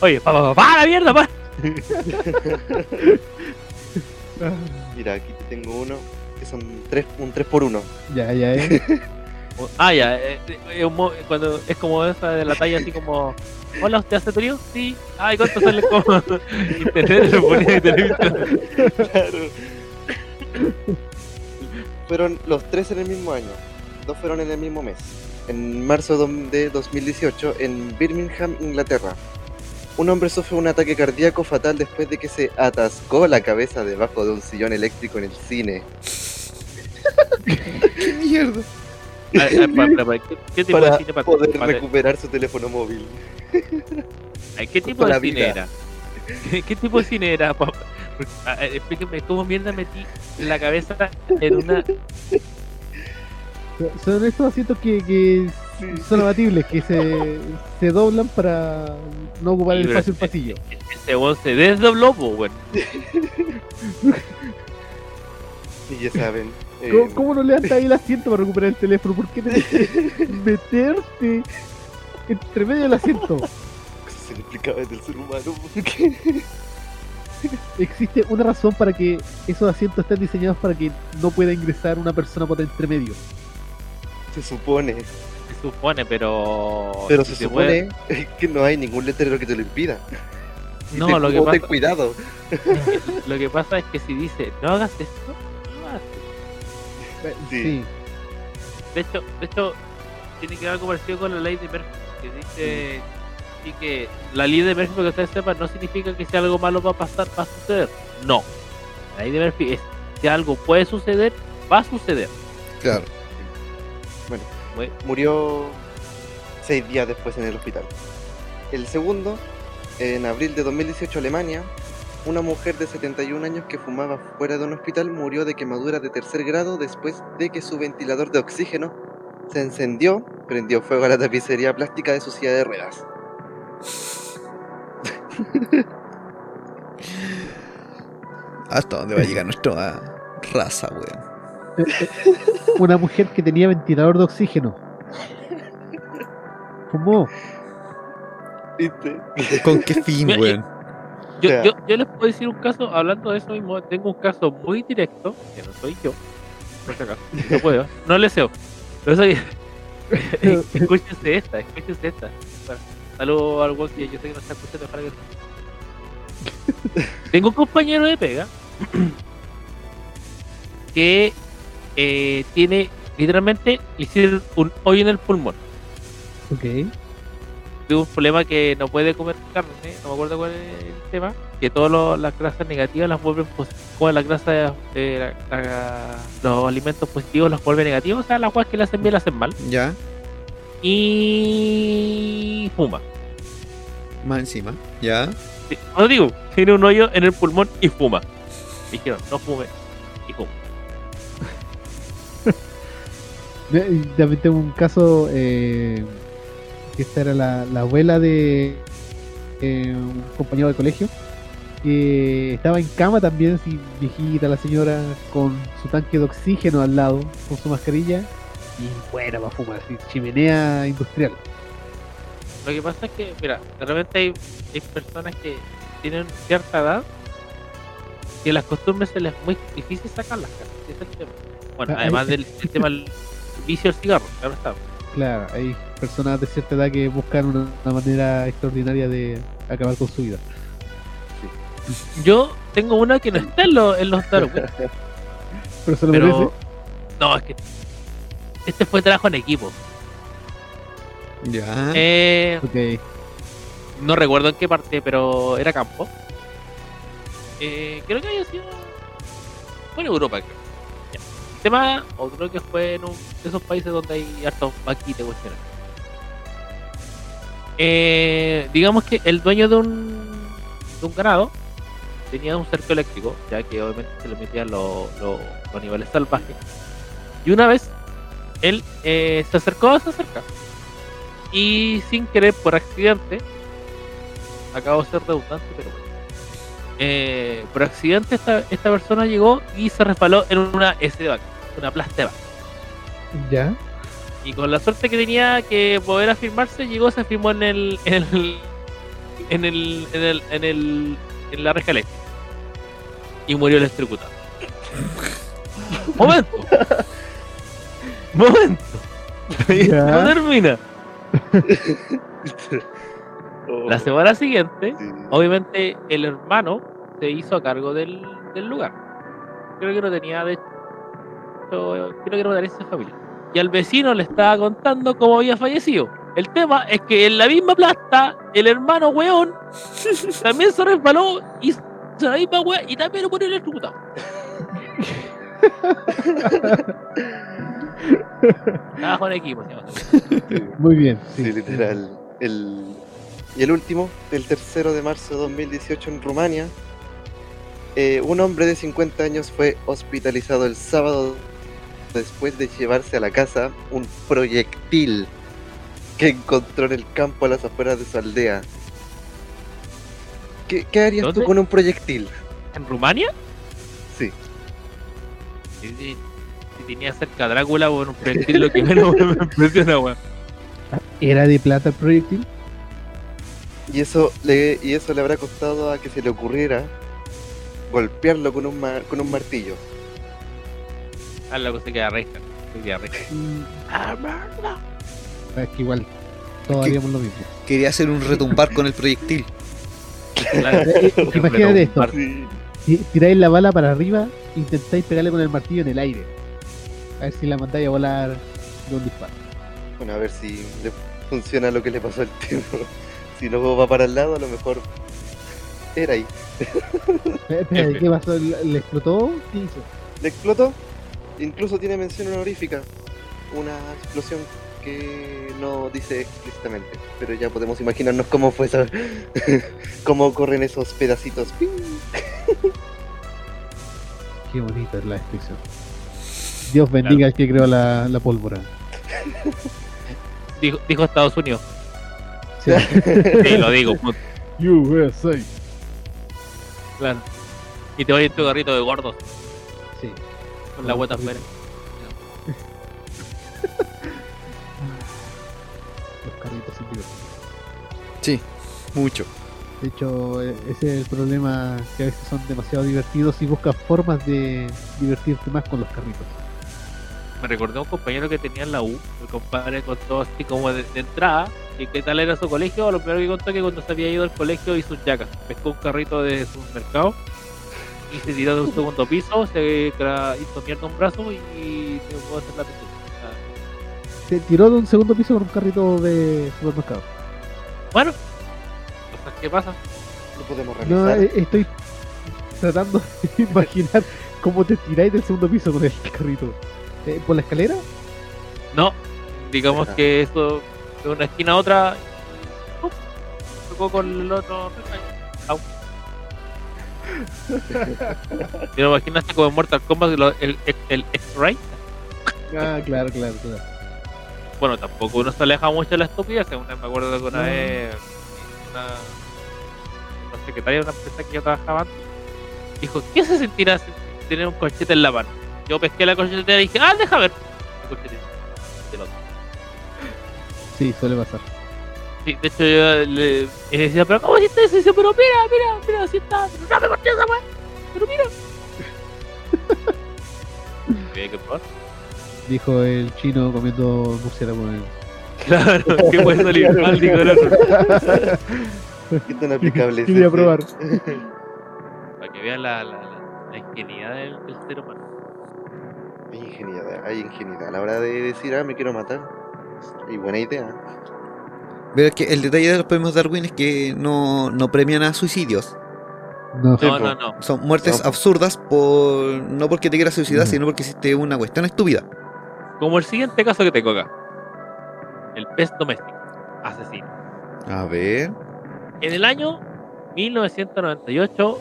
Oye, pa, pa, pa, pa, la mierda, pa. Mira, aquí te tengo uno que son tres, un 3 por 1 Ya, ya, eh. Ah, ya, eh, eh, es un mo- cuando es como esa de la talla así como Hola, ¿usted hace turismo? Sí. Ay, ¿cuánto sale como internet? Lo ponía en televisión. Claro. Fueron los tres en el mismo año. Dos fueron en el mismo mes. en marzo de 2018 en Birmingham, Inglaterra. Un hombre sufre un ataque cardíaco fatal después de que se atascó la cabeza debajo de un sillón eléctrico en el cine. ¿Qué mierda? A ver, a ver, para- para- ¿qué, qué tipo Para de cine para- poder para- recuperar su teléfono móvil. ¿Qué tipo de cine vida. era? ¿Qué, qué tipo de cine era? Explíqueme cómo mierda metí la cabeza en una. Son estos asientos que, que son abatibles, que se, se doblan para no ocupar el espacio del pasillo. Ese weón se desdobló, pues, weón. Y ya saben. eh, ¿Cómo, cómo no levantas ahí el asiento para recuperar el teléfono? ¿Por qué tenés que meterte entre medio del asiento? se le explicaba del ser humano. Existe una razón para que esos asientos estén diseñados para que no pueda ingresar una persona por entre medio. Se supone. Se supone, pero. Pero si se puede- supone que no hay ningún letrero que te lo impida. Y No, te- lo que pasa- cuidado. Lo que pasa es que si dice no hagas esto, no lo haces. Eh, Sí. Sí. De hecho, de hecho, tiene que ver algo parecido con la ley de Murphy, que dice sí que la ley de Murphy, para que ustedes sepan, no significa que si algo malo va a pasar, va a suceder. No. La ley de Murphy es si algo puede suceder, va a suceder. Claro. Muy- Murió seis días después en el hospital. El segundo, en abril de 2018, Alemania, una mujer de 71 años que fumaba fuera de un hospital murió de quemadura de tercer grado después de que su ventilador de oxígeno se encendió, prendió fuego a la tapicería plástica de su silla de ruedas. ¿Hasta dónde va a llegar nuestra raza, weón? Una mujer que tenía ventilador de oxígeno. ¿Cómo? ¿Con qué fin, weón? Yo, yo, yo les puedo decir un caso, hablando de eso mismo, tengo un caso muy directo, que no soy yo, por si acaso, no puedo, no le deseo. Pero soy... escúchense esta, escúchense esta. Bueno, saludos al Wolf, yo sé que no está escuchando, ojalá que no. Tengo un compañero de pega que eh, tiene, literalmente, le hicieron un hoyo en el pulmón. Ok. tuvo un problema que no puede comer carne, no me acuerdo cuál es el tema, que todas las grasas negativas las vuelven positivas, como las grasas, eh, la- la- los alimentos positivos los vuelven negativos, o sea, las cosas que le hacen bien las hacen mal, Ya, y fuma. más encima. Ya. Sí, Os digo, tiene un hoyo en el pulmón y fuma. Dijeron, no fume, También tengo un caso eh, que esta era la, la abuela de eh, un compañero de colegio que estaba en cama también, así viejita la señora, con su tanque de oxígeno al lado, con su mascarilla y buena para fumar, así, chimenea industrial. Lo que pasa es que, mira, de repente hay, hay personas que tienen cierta edad que las costumbres se les es muy difícil sacarlas, es el tema. Bueno, Ah, además del, del tema vicio del cigarro, claro está. Claro, hay personas de cierta edad que buscan una, una manera extraordinaria de acabar con su vida. Yo tengo una que no está en, los en los Darwin, Pero se lo merece. pero no, es que este fue trabajo en equipo. Ya. Eh, Ok. no recuerdo en qué parte, pero era campo. Eh, creo que había sido. Fue en Europa, creo. Ya. El tema, o creo que fue en un de esos países donde hay hartos maquites cuestiones. Eh, digamos que el dueño de un, de un ganado tenía un cerco eléctrico, ya que obviamente se le metían los los- los salvajes. Y una vez él eh, se acercó a esa cerca y sin querer, por accidente, acabo de ser redundante, pero bueno. Eh, por accidente esta, esta persona llegó y se resbaló en una S de vaca, una plasta de vaca. Ya. Y con la suerte que tenía que poder afirmarse, llegó, se afirmó en el. en el. en el. en el. en, el, en la reja eléctrica. Y murió electrocutado. ¡Momento! ¡Momento! No termina. La semana siguiente, sí. obviamente, el hermano se hizo a cargo del, del lugar. Creo que no tenía, de hecho, creo que era una herencia familiar. y al vecino le estaba contando cómo había fallecido. El tema es que en la misma plasta, el hermano weón también se resbaló y hizo la misma wea y también lo pone electrocutado. Trabajo en equipo, se llama. Muy bien. Sí, Sí, literal. El, y el último, el tercero de marzo de 2018 en Rumania, eh, un hombre de 50 años fue hospitalizado el sábado después de llevarse a la casa un proyectil que encontró en el campo a las afueras de su aldea. ¿Qué, qué harías ¿Dónde? tú con un proyectil? ¿En Rumania? Sí. Si, si- si tenía cerca a Drácula, bueno, un proyectil lo que menos me impresiona, weón. ¿Era de plata el proyectil? Y eso le, y eso le habrá costado a que se le ocurriera golpearlo con un, ma- con un martillo. Ah, la cosa que arresca. Que arresca. Ah, mierda. Es que igual todos haríamos lo mismo. Quería hacer un retumbar con el proyectil. Claro. Eh, Imagínate esto. Sí. Tiráis la bala para arriba, intentáis pegarle con el martillo en el aire. A ver si la mandáis a volar de un disparo. Bueno, a ver si le funciona lo que le pasó al tipo. Si no va para el lado, a lo mejor era ahí. Espera, ¿qué pasó? ¿Le explotó? ¿Qué hizo? Le explotó. Incluso tiene mención honorífica. Una explosión que no dice explícitamente. Pero ya podemos imaginarnos cómo fue esa. cómo corren esos pedacitos. Qué bonita es la descripción. Dios bendiga al que creó la, la pólvora. Dijo, dijo Estados Unidos. Sí. Sí, lo digo. USA. Claro. Y te voy en tu garrito de gordos Sí. con la guata afuera. Los carritos sin. Sí, mucho. De hecho, e- ese es el problema, que a veces son demasiado divertidos y buscas formas de divertirte más con los carritos. Me recordé a un compañero que tenía en la U. El compadre contó así como de, de entrada. Y qué tal era su colegio. Lo primero que contó que cuando se había ido al colegio hizo un yaca. Pescó un carrito de supermercado. Y se tiró de un segundo piso. Se hizo mierda un brazo y se pudo hacer la pintura. Se tiró de un segundo piso con un carrito de supermercado. Bueno, cosas que pasan. No podemos realizar. eh, estoy tratando de imaginar cómo te tiráis del segundo piso con el carrito. Eh, ¿Por la escalera? No, digamos Ajá. que eso de una esquina a otra. ¡pum! Tocó con el otro. Te lo imaginaste como en Mortal Kombat el, el, el X-Ray. Ah, claro, claro, claro. Bueno, tampoco uno se aleja mucho de la estupidez. Una, me acuerdo que una vez una, una secretaria de una empresa que yo trabajaba antes dijo: ¿Qué se sentirá tener un corchete en la mano? Yo pesqué la corchetera y dije: Ah, deja ver. Del otro. Sí, suele pasar. Sí, de hecho yo le y decía, pero ¿cómo hiciste eso? Y dice, pero mira, mira, mira, así está, pero no me corté esa pero mira. Que probar. Dijo el chino comiendo murciélago con él. Claro, que puede salir mal, digo el otro. ¿Qué tan aplicable es Quería ese? probar. Para que vean la, la, la, la ingenuidad del, del ser humano. Hay ingenuidad, hay ingenuidad. A la hora de decir, ah, me quiero matar. Y buena idea. Pero es que el detalle de los premios Darwin es que no, no premian a suicidios. No, No, no, no. Son muertes No. absurdas por no porque te quieras suicidar, Mm. sino porque hiciste una cuestión estúpida. Como el siguiente caso que tengo acá. El pez doméstico, asesino. A ver. En el año 1998,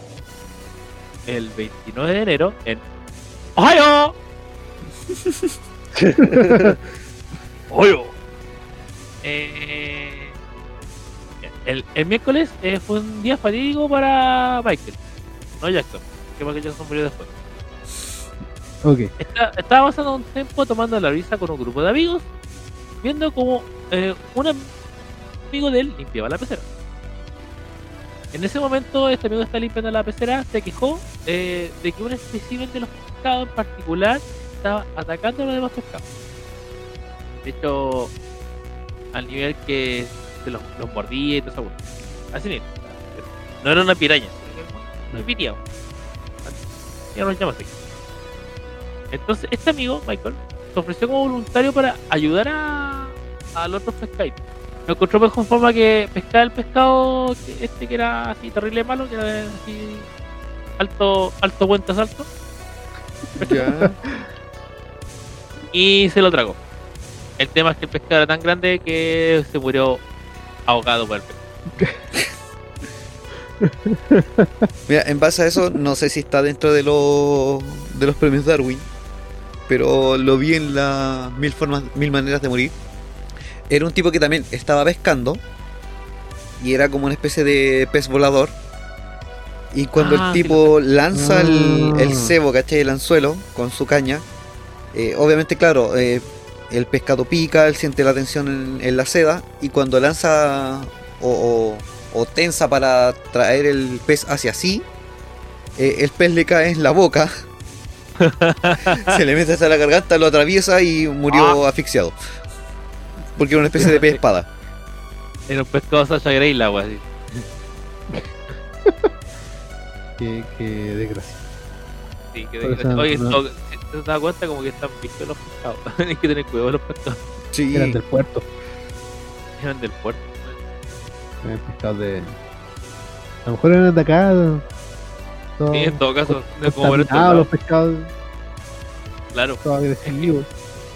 el 29 de enero, en Ohio, Ohio, eh, el, el miércoles eh, fue un día fatídico para Michael, no Jackson, que Michael Jackson murió después. ok. Está- estaba pasando un tiempo tomando la risa con un grupo de amigos, viendo como eh, un amigo de él limpiaba la pecera. En ese momento, este amigo que está limpiando la pecera se quejó eh, de que un espécimen de los pescados en particular estaba atacando a los demás pescados. De hecho, al nivel que se los, los mordía y todo eso. Así mismo. No era una piraña, que una piriao. Ya nos llama así. Entonces, este amigo, Michael, se ofreció como voluntario para ayudar a, a los otros pescaditos. Me encontró pues con forma que pescaba el pescado que- este que era así terrible malo, que era así alto, alto puente salto, Ya. y se lo tragó. El tema es que el pescado era tan grande que se murió ahogado por el pescado. Mira, en base a eso, no sé si está dentro de, los de los premios Darwin, pero lo vi en las mil formas, mil maneras de morir. Era un tipo que también estaba pescando y era como una especie de pez volador. Y cuando Ah, el sí tipo lanza el, el Ah. cebo, ¿cachai? El anzuelo con su caña, eh, obviamente, claro, eh, el pescado pica, él siente la tensión en, en la seda y cuando lanza o, o- o tensa para traer el pez hacia sí, eh, el pez le cae en la boca, se le mete hasta la garganta, lo atraviesa y murió asfixiado. Porque era una especie de pez espada. Era un pescado Sasha Grey la agua así. Qué, qué desgracia. Sí, que Pero de- esa- Oye, te das cuenta como que están vistos los pescados. Hay que tener cuidado con los pescados. Sí, Eran del puerto. Eran del puerto. Eran pescados de. A lo mejor eran de acá. Sí, en todo caso, de como contaminados, los pescados Claro, todos agresivos.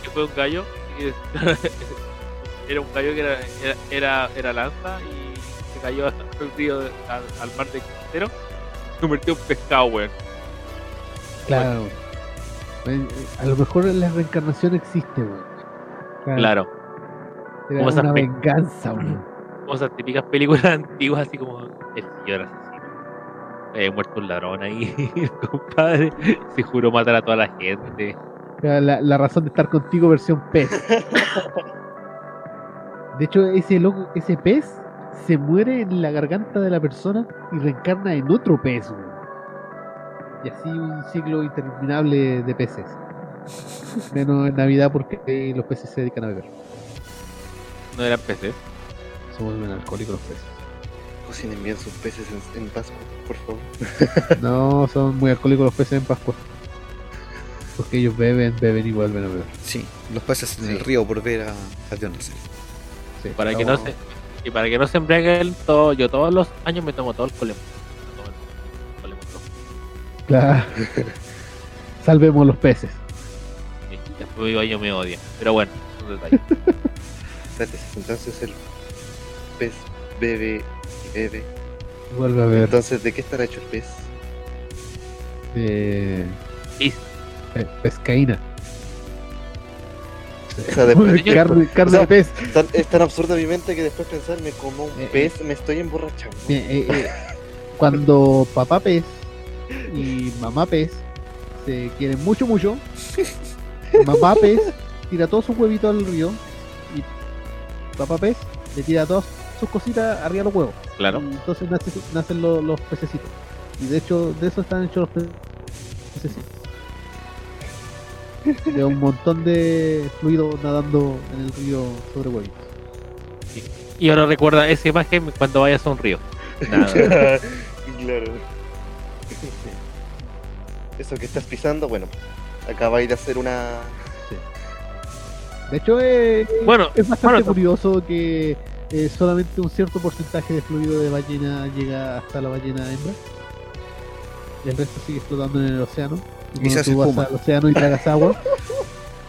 que fue un gallo. Y era un gallo que era, era, era, era lanza y se cayó al río, de- al, al mar de Quintero. Se convirtió en pescado, weón. Claro. Eh, A lo mejor la reencarnación existe, weón. Claro, Era como una venganza, weón. como esas típicas películas antiguas, así como el señor asesino. Había muerto un ladrón ahí, el compadre. Se juró matar a toda la gente. La razón de estar contigo versión pez. De hecho, ese loco, ese pez se muere en la garganta de la persona y reencarna en otro pez, weón. Y así un ciclo interminable de peces. Menos en Navidad porque los peces se dedican a beber. No eran peces. Somos bien alcohólicos los peces. Cocinen bien sus peces en, en Pascua, por favor. No, son muy alcohólicos los peces en Pascua. Porque ellos beben, beben y vuelven a beber. sí, los peces en el río por ver a, a Dios nacer. Sí, Para que no se. Y para que no se embriaguen todo, yo todos los años me tomo todo el colemo. Claro. Salvemos los peces. Después baño me odia. Pero bueno, es un detalle. Entonces el pez bebe y bebe. Vuelve a ver. Entonces, ¿de qué estará hecho el pez? de Y pe- pescaína. O sea, después, carne carne o sea, de pez. tan- es tan absurda mi mente que después pensar me como un Eh, pez, me estoy emborrachando. Eh, eh, cuando papá pez y mamá pez se quieren mucho, mucho, mamá pez tira todos sus huevitos al río y papá pez le tira todas sus cositas arriba de los huevos. claro. Y entonces nace- nacen los, los pececitos. Y de hecho, de eso están hechos los pe- pececitos. De un montón de fluido nadando en el río sobre huevitos. Y ahora recuerda esa imagen cuando vayas a un río. Nada. claro. Eso que estás pisando, bueno, acabáis de hacer una. De hecho, eh, Bueno, es bastante bueno, curioso que eh, solamente un cierto porcentaje de fluido de ballena llega hasta la ballena hembra. Y el resto sigue flotando en el océano. Y se tú vas al océano y tragas agua.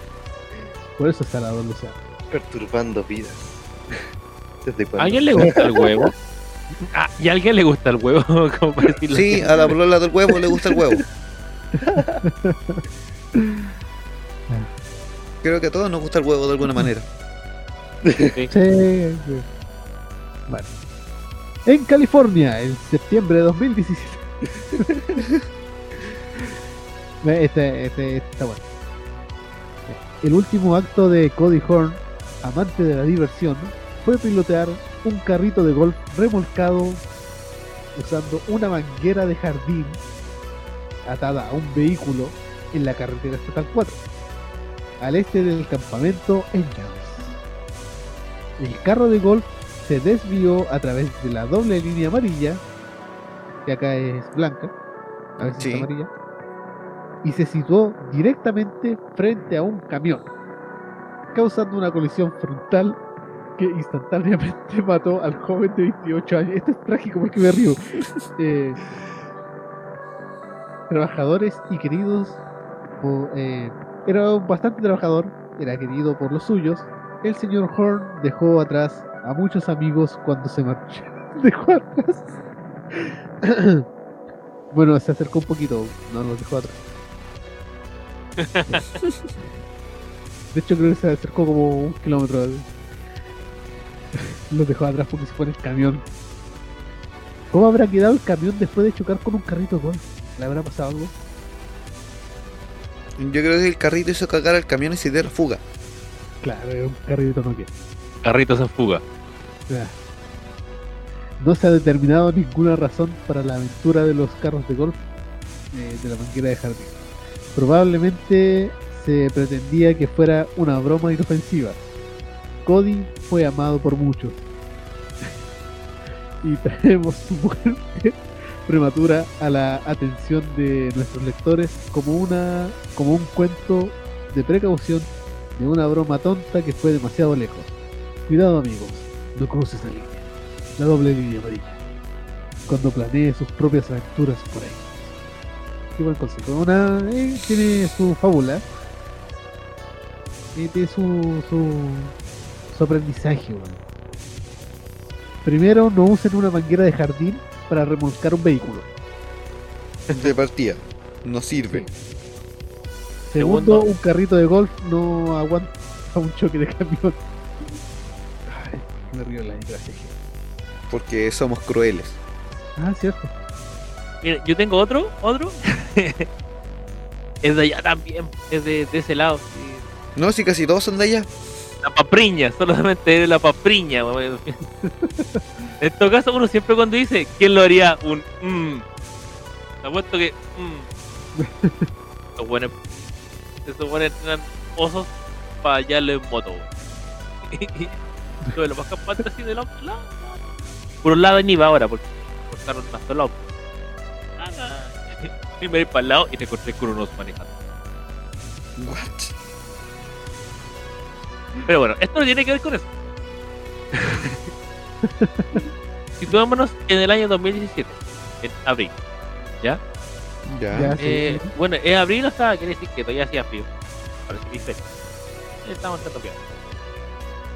Por eso es salado el océano. perturbando vidas. ¿Desde ¿A alguien le gusta el huevo? Ah, ¿Y a alguien le gusta el huevo? Como para decirlo Sí, a la polola del huevo le gusta el huevo. Creo que a todos nos gusta el huevo de alguna manera. Sí. Sí, sí. Bueno. En California, en septiembre de 2017. Ve, este, este, este está bueno. El último acto de Cody Horn, amante de la diversión, fue pilotear un carrito de golf remolcado usando una manguera de jardín atada a un vehículo en la carretera estatal 4, al este del campamento en. El carro de golf se desvió a través de la doble línea amarilla, que acá es blanca, a veces Sí. es amarilla, y se situó directamente frente a un camión. causando una colisión frontal que instantáneamente mató al joven de 28 años. Esto es trágico porque me río. Eh, trabajadores y queridos. po- eh, era un bastante trabajador, era querido por los suyos. El señor Horn dejó atrás a muchos amigos cuando se marchó. Dejó atrás. bueno, se acercó un poquito, no los dejó atrás. De hecho, creo que se acercó como un kilómetro. Los dejó atrás porque se fue en el camión. ¿Cómo habrá quedado el camión después de chocar con un carrito de golf? ¿Le habrá pasado algo? Yo creo que el carrito hizo cagar al camión y se dio la fuga. Claro, un carrito Nokia. Carritos en fuga. No se ha determinado ninguna razón para la aventura de los carros de golf eh, de la manguera de jardín. Probablemente se pretendía que fuera una broma inofensiva. Cody fue amado por muchos. y traemos su muerte prematura a la atención de nuestros lectores como una como un cuento de precaución de una broma tonta que fue demasiado lejos. Cuidado amigos, no cruces la línea, la doble línea amarilla, cuando planee sus propias aventuras por ahí. Qué buen consejo. Una, eh, tiene su fábula, y tiene su, su, su aprendizaje. weón. Primero, no usen una manguera de jardín para remolcar un vehículo. De partida. No sirve. Segundo, Segundo. un carrito de golf no aguanta un choque de camión. Ay, me río de la desgracia. Porque somos crueles. Ah, cierto. Mira, yo tengo otro, otro. es de allá también, es de, de ese lado. sí. No, si casi todos son de allá. La papriña, solamente es la papriña. en todo caso, uno siempre cuando dice, ¿quién lo haría? Un mmm. Te apuesto que mmm. Los buenos, esos buenos eran osos para hallarle en moto. lo más campantes así del otro lado. Por un lado ni va ahora, porque cortaron más solo me ir para el lado y te encontré con unos manejando. What? Pero bueno, esto no tiene que ver con eso. Situémonos en el año 2017, en abril. ¿Ya? Ya. Ya. Sí. Eh, bueno, en abril o sea, quiere decir que todavía hacía frío. Parece que frío. Estamos en Tokio.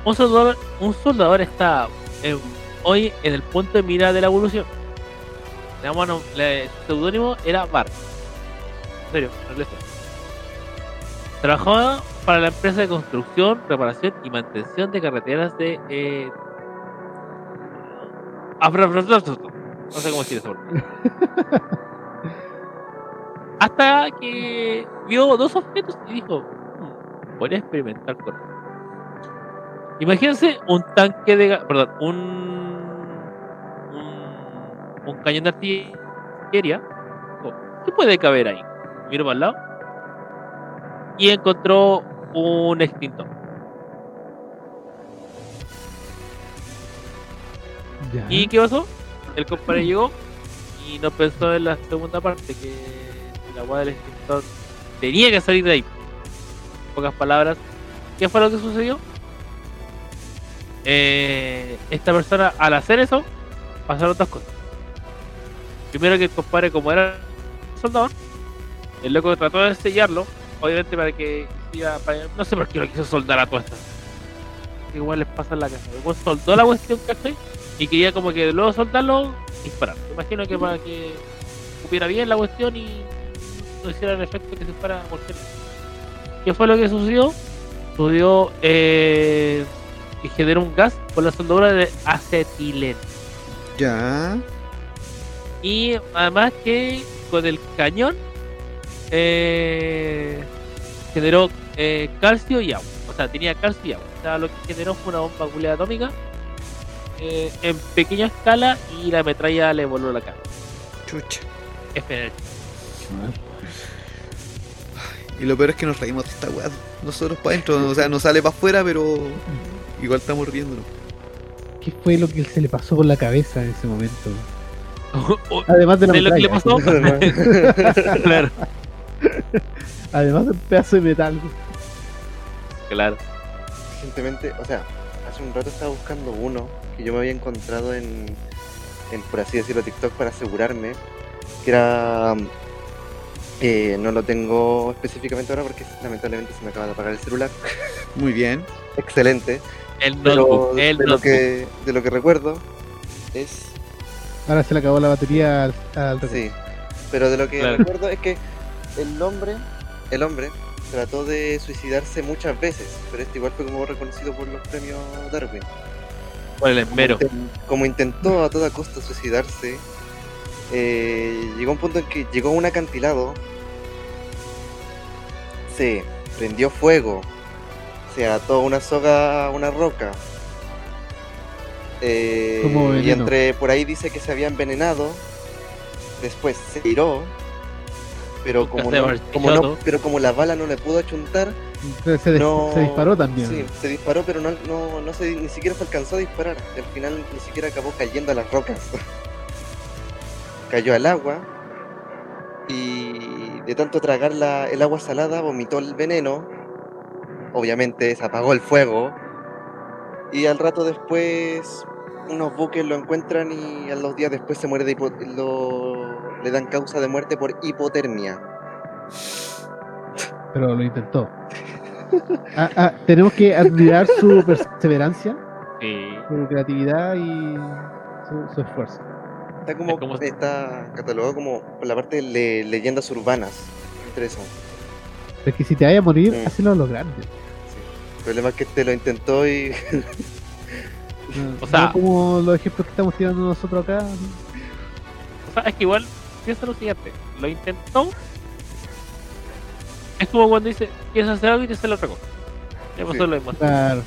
Un soldador, un soldador está eh, hoy en el punto de mira de la evolución. Le su seudónimo era Bar. En serio, no. Trabajaba para la empresa de construcción, reparación y mantención de carreteras de. Eh... No sé cómo decir eso. Hasta que vio dos objetos y dijo: "Hmm, Voy a experimentar con esto". Imagínense un tanque de. Perdón, un. Un, un cañón de artillería. ¿Qué puede caber ahí? Miro para el lado. Y encontró un extintor. Ya. ¿Y qué pasó? El compadre llegó y no pensó en la segunda parte, que la agua del extintor tenía que salir de ahí. En pocas palabras, ¿qué fue lo que sucedió? Eh, esta persona, al hacer eso, pasaron dos cosas. Primero que el compadre, como era soldador, el loco trató de sellarlo, obviamente para que hiciera- para- no sé por qué lo quiso soldar a todas estas. Igual les pasa en la casa. Después soldó la cuestión, ¿cachai? y quería como que luego soltarlo disparar. Me imagino que para que hubiera bien la cuestión y no hiciera el efecto que se fuera a cualquier ¿Qué fue lo que sucedió? Sucedió eh, que generó un gas por la soldadura de acetileno. Ya. Y además que con el cañón eh, generó eh, calcio y agua. O sea, tenía calcio y agua. O sea, lo que generó fue una bomba nuclear atómica eh, en pequeña escala y la metralla le voló la cara. Chucha. FNL. Y lo peor es que nos reímos de esta weá. Nosotros para adentro. O sea, no sale para afuera, pero. Igual estamos riéndonos. ¿Qué fue lo que se le pasó por la cabeza en ese momento? Además de la de lo que le pasó. claro, Además de un pedazo de metal. claro. recientemente, o sea, hace un rato estaba buscando uno que yo me había encontrado en, en por así decirlo, TikTok para asegurarme que era. eh, no lo tengo específicamente ahora porque lamentablemente se me acaba de apagar el celular. Muy bien. Excelente. El Pero notebook, el de, lo que, de lo que recuerdo es Ahora se le acabó la batería al, al. Sí, pero de lo que Claro. recuerdo es que el hombre, el hombre trató de suicidarse muchas veces, pero este igual fue como reconocido por los premios Darwin. Por el esmero. Como intentó a toda costa suicidarse, eh, llegó un punto en que llegó a un acantilado, se prendió fuego, se ató una soga a una roca. eh, y entre por ahí dice que se había envenenado. Después se tiró. Pero como, no, pero como la bala no le pudo achuntar, Entonces se, dis- no, se disparó también. Sí, se disparó, pero no, no, no se, ni siquiera se alcanzó a disparar. Al final ni siquiera acabó cayendo a las rocas. Cayó al agua y de tanto tragar la- el agua salada vomitó el veneno. Obviamente se apagó el fuego. Y al rato después unos buques lo encuentran y a los días después se muere de hipo- lo, le dan causa de muerte por hipotermia. Pero lo intentó. Ah, ah, tenemos que admirar su perseverancia, Sí. su creatividad y su, su esfuerzo. Está como, Es como- está catalogado como por la parte de le- leyendas urbanas. Interesante. Es que si te vaya a morir, Mm. hazlo a lo grande. El problema es que te lo intentó y No, O sea- no como los ejemplos que estamos tirando nosotros acá. O sea, es que igual, piensa lo siguiente, lo intentó. Es como cuando dice, quieres hacer algo y te sale otra cosa. Ya pasó Sí. lo mismo. Claro.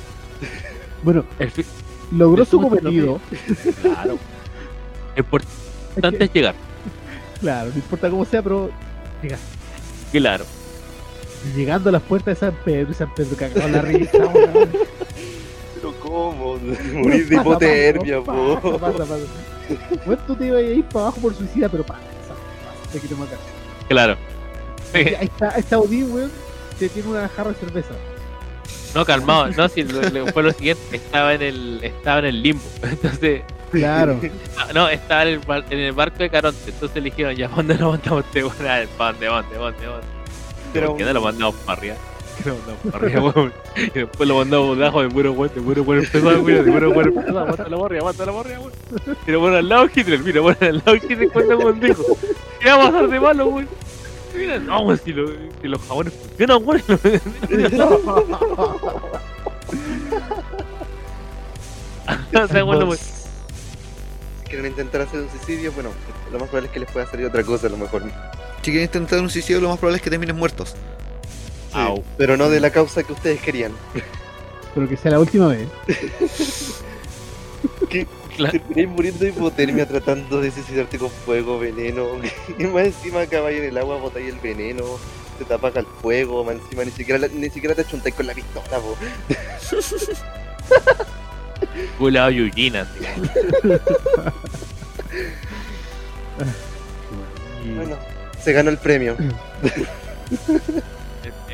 Bueno, El logró su cometido. Claro. Lo Es importante que- es llegar. claro, no importa cómo sea, pero. Claro. Llegando a las puertas de San Pedro y San Pedro cagado la risa. Pero ¿cómo? Morir de hipotermia, po. pasa, pasa, pasa. Bueno, tú te ibas a ir para abajo por suicida, pero pasa, te quiero matar. Claro. Ahí está, ahí está Odín, weón, que tiene una jarra de cerveza. No, calmado. No, si fue lo siguiente. Estaba en el, estaba en el limbo. Entonces, Claro. no, estaba en el, bar- en el barco de Caronte. Entonces le dijeron, ya, ¿dónde lo mandamos este weón? Ah, ¿Para dónde, dónde, dónde, dónde? Pero- ¿Por qué no lo mandamos para arriba? ¿Qué lo mandamos para arriba, weón? Y después lo mandamos debajo de puro weón, de puro weón empezado, mira, de puro weón empezado, aguanta la morria, aguanta la morria, weón. Y lo ponen al lado Hitler, mira, ponen al lado Hitler cuando weón dijo, ¿qué va a pasar de malo, weón? Mira, no, weón, si, lo- si los jabones funcionan, weón. O sea, bueno, weón. Si quieren intentar hacer un suicidio, bueno, lo más probable es que les pueda salir otra cosa a lo mejor. Si quieren intentar un suicidio, lo más probable es que terminen muertos. Sí, Au. pero no de la causa que ustedes querían. Pero que sea la última vez. Claro. Termináis muriendo de hipotermia tratando de suicidarte con fuego, veneno. Y más encima acabáis en el agua, botáis el veneno, se te apaga el fuego, más encima ni siquiera, la- ni siquiera te achuntáis con la pistola, po. Culado Yujina. Bueno, se ganó el premio.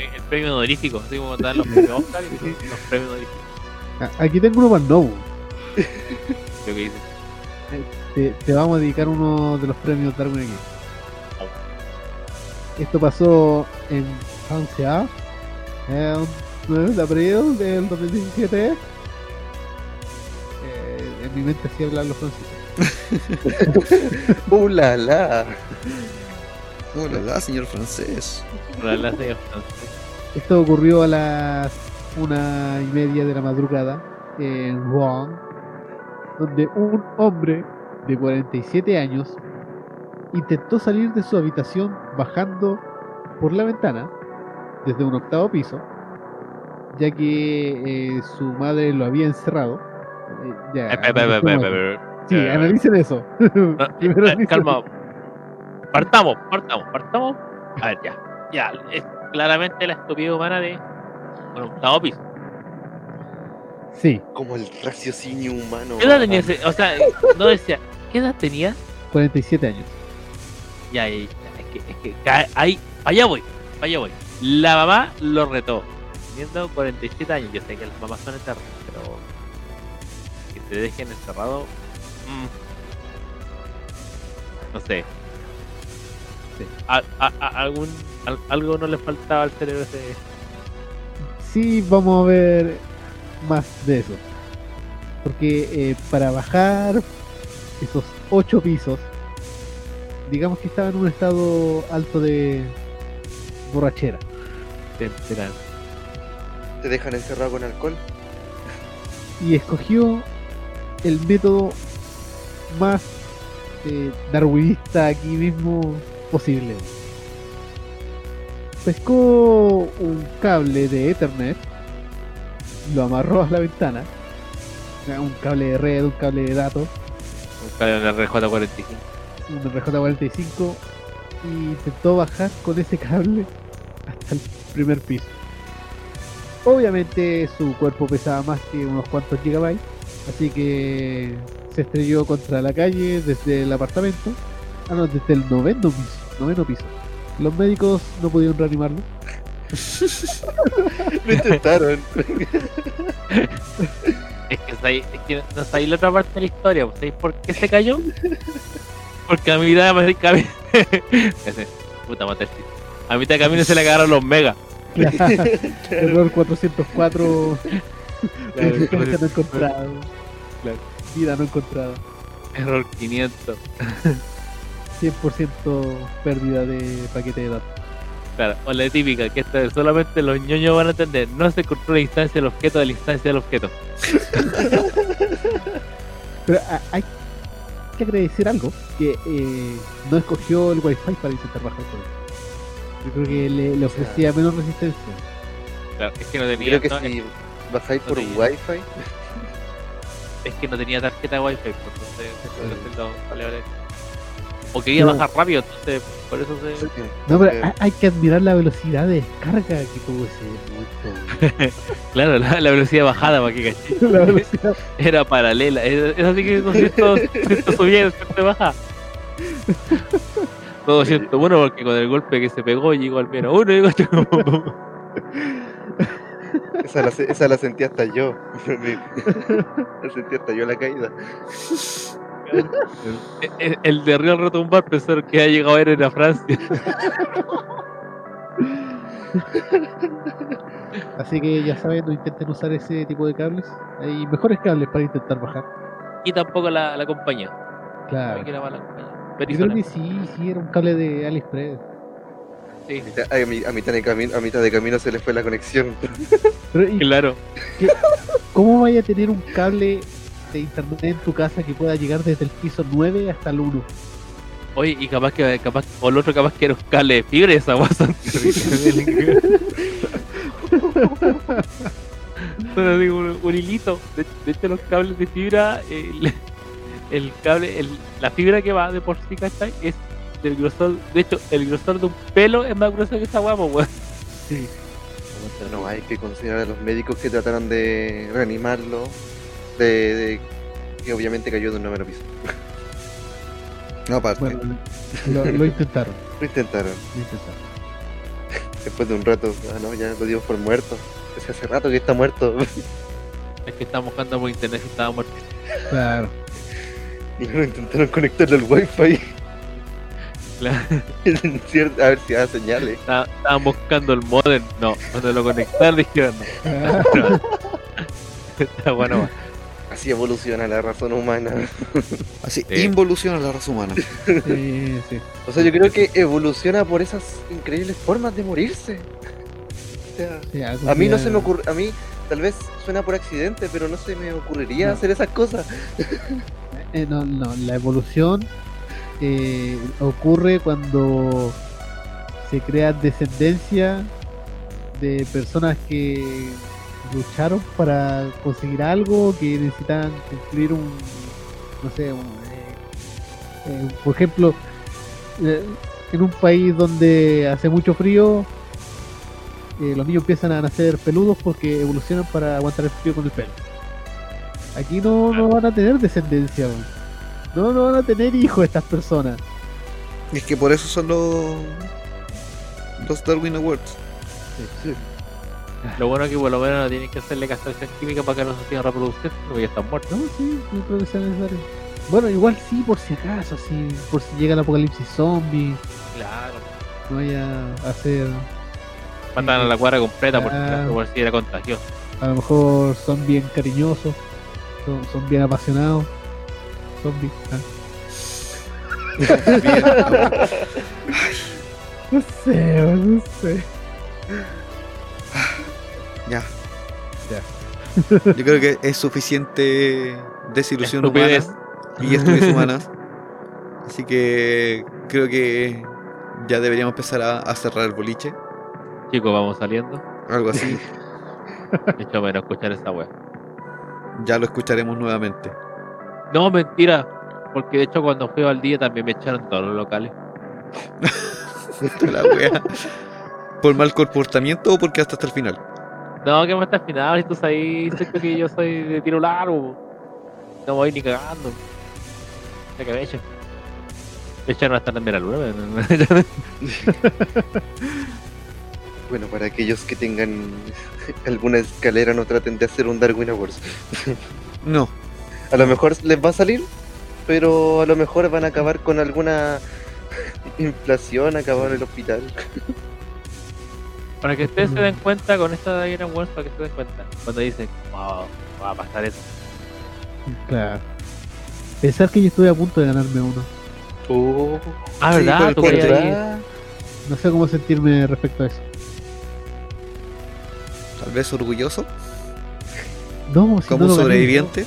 El, el premio honorífico, así como dan los premios Oscar y los, los premios honoríficos. Ah, Aquí tengo uno para Nobu. Lo que dice. Te, te vamos a dedicar uno de los premios Darwin aquí. Esto pasó en Francia el 9 de abril del 2017. Eh, en mi mente sí hablan los franceses. ¡Uh, la, la! Hola, señor francés. Para la señora francesa. Esto ocurrió a las una y media de la madrugada en Rouen, donde un hombre de 47 años intentó salir de su habitación bajando por la ventana desde un octavo piso, ya que eh, su madre lo había encerrado. Eh, ya, Eh, Sí, analicen eso. eh, calma. Partamos, partamos, partamos. A ver, ya. Ya, claramente la estupidez humana de un octavo piso. Sí, Como el raciocinio humano. ¿Qué edad tenía ese? O sea, no decía, ¿qué edad tenía? 47 años. Ya, ya, ya, es que, es que, ahí, allá voy, allá voy. La mamá lo retó. teniendo 47 años, yo sé que las mamás son eternas, pero que te dejen encerrado, mm, no sé. Sí. A- a- a- algún, al- algo no le faltaba al cerebro ese. Sí, vamos a ver más de eso. Porque eh, para bajar esos ocho pisos, digamos que estaba en un estado alto de borrachera. enterar. Te dejan encerrado con alcohol. y escogió el método más eh, darwinista aquí mismo posible. Pescó un cable de Ethernet, lo amarró a la ventana, un cable de red, un cable de datos, Un cable en RJ45. un RJ45 y intentó bajar con ese cable hasta el primer piso. Obviamente su cuerpo pesaba más que unos cuantos gigabytes, así que se estrelló contra la calle desde el apartamento, ah no, desde el noveno piso, noveno piso. Los médicos no pudieron reanimarlo. Lo intentaron. Es que, sabéis- es que no sabéis la otra parte de la historia. pues, ¿Sabéis por qué se cayó? Porque a mitad de camino. Puta chiste. A mitad de camino se le cagaron los megas. Error 404, Claro, existencia no encontrado, Claro. vida no encontrada, Error 500. 100% pérdida de paquete de datos. Claro, o la típica, que esta vez solamente los ñoños van a entender. No se controla la instancia del objeto de la instancia del objeto. Pero a- hay que agradecer algo, que eh, no escogió el wifi para intentar bajar con él. Yo creo que le, le ofrecía menos resistencia. Claro, es que no tenía. Creo que no, si bajáis por no tenía. wifi, es, que no tenía tarjeta wifi, pues, entonces es lo- vale, vale. O quería Pero- bajar rápido, entonces por eso se. No, pero Eh, hay, hay que admirar la velocidad de descarga que tuvo ese. Claro, la, la velocidad bajada para que caché. la velocidad. Era paralela. Es, es así que 200, 200 subía y 200 baja. Todo 101 porque con el golpe que se pegó llegó al menos uno y llegó esa la, esa la sentí hasta yo. la sentí hasta yo la caída. El, el- el de Real Retumbar pensaron que había llegado a ver en a Francia. Así que ya saben, no intenten usar ese tipo de cables. Hay mejores cables para intentar bajar. Y tampoco la, la compañía. Claro. Era mala compañía. Yo creo que sí, sí, era un cable de AliExpress. Sí, A mitad, a mi- a mitad de camino, a mitad de camino se le fue la conexión. Pero, ¿y claro. ¿Cómo vaya a tener un cable de internet en tu casa que pueda llegar desde el piso 9 hasta el 1? Oye, y capaz que, capaz, o el otro capaz que era un cable de fibra esa guasa así un, un hilito. De, de hecho, los cables de fibra, el, el cable, el, la fibra que va de por sí, ¿cachai? Es del grosor, de hecho, el grosor de un pelo es más grueso que esa guapa, weón. No hay que considerar a los médicos que trataron de reanimarlo. De, de- que obviamente cayó de un noveno piso. No, aparte. Bueno, lo, lo intentaron, Lo intentaron. lo intentaron. Después de un rato, ah, no, ya lo dimos por muerto. Ese hace rato que está muerto. Es que estábamos buscando por internet y estaba muerto. Claro. y luego intentaron conectarlo al wifi. Claro, a ver si da señales. estaba- Estaban buscando el modem. No, cuando lo conectaron dijeron no. Está bueno, va. Así evoluciona la razón humana. Así Sí. involuciona la raza humana. Sí, sí. O sea, yo creo que evoluciona por esas increíbles formas de morirse. O sea, a mí no se me ocurre, a mí tal vez suena por accidente, pero no se me ocurriría No. hacer esas cosas. Eh, no, no, la evolución eh, ocurre cuando se crea descendencia de personas que lucharon para conseguir algo, que necesitan cumplir un, no sé, un, eh, eh, por ejemplo, eh, en un país donde hace mucho frío, eh, los niños empiezan a nacer peludos porque evolucionan para aguantar el frío con el pelo. Aquí no, no van a tener descendencia, no, no van a tener hijos estas personas. Y es que por eso son los. Los Darwin Awards. Lo bueno es que por lo menos no tienen que hacerle castración química para que no se sigan reproduciendo, porque ya están muertos. No, sí, no creo que sea necesario. Bueno, igual sí, por si acaso, sí, por si llega el apocalipsis zombie, Claro. no vaya a hacer. Matan a la cuadra completa por, Claro. por si era contagioso. A lo mejor son bien cariñosos, son, son bien apasionados. Zombies. ah. No sé, no sé. Ya. Ya. Yo creo que es suficiente desilusión Estupidez. humana y estupidez humanas. Así que creo que ya deberíamos empezar a, a cerrar el boliche. Chicos, vamos saliendo. Algo así. Hecho, menos escuchar esa wea. ya lo escucharemos nuevamente. No, mentira. Porque de hecho, cuando fui al día también me echaron todos los locales. La wea. ¿Por mal comportamiento o porque hasta hasta el final? No, que me está al final. Tú sabes sé que yo soy de tiro largo. No voy ni cagando. Ya que me echen. Me echaron hasta la mera luna. Bueno, para aquellos que tengan alguna escalera, no traten de hacer un Darwin Awards. No. A lo mejor les va a salir, pero a lo mejor van a acabar con alguna inflación, acabar en el hospital. Para que ustedes se den cuenta con esta de Iron Wars, para que se den cuenta. Cuando dicen, wow, va a pasar eso. Claro. Pensar que yo estuve a punto de ganarme uno. Oh, Ah, ¿verdad? Tú No sé cómo sentirme respecto a eso. Tal vez orgulloso. No, si Como no gané, sobreviviente.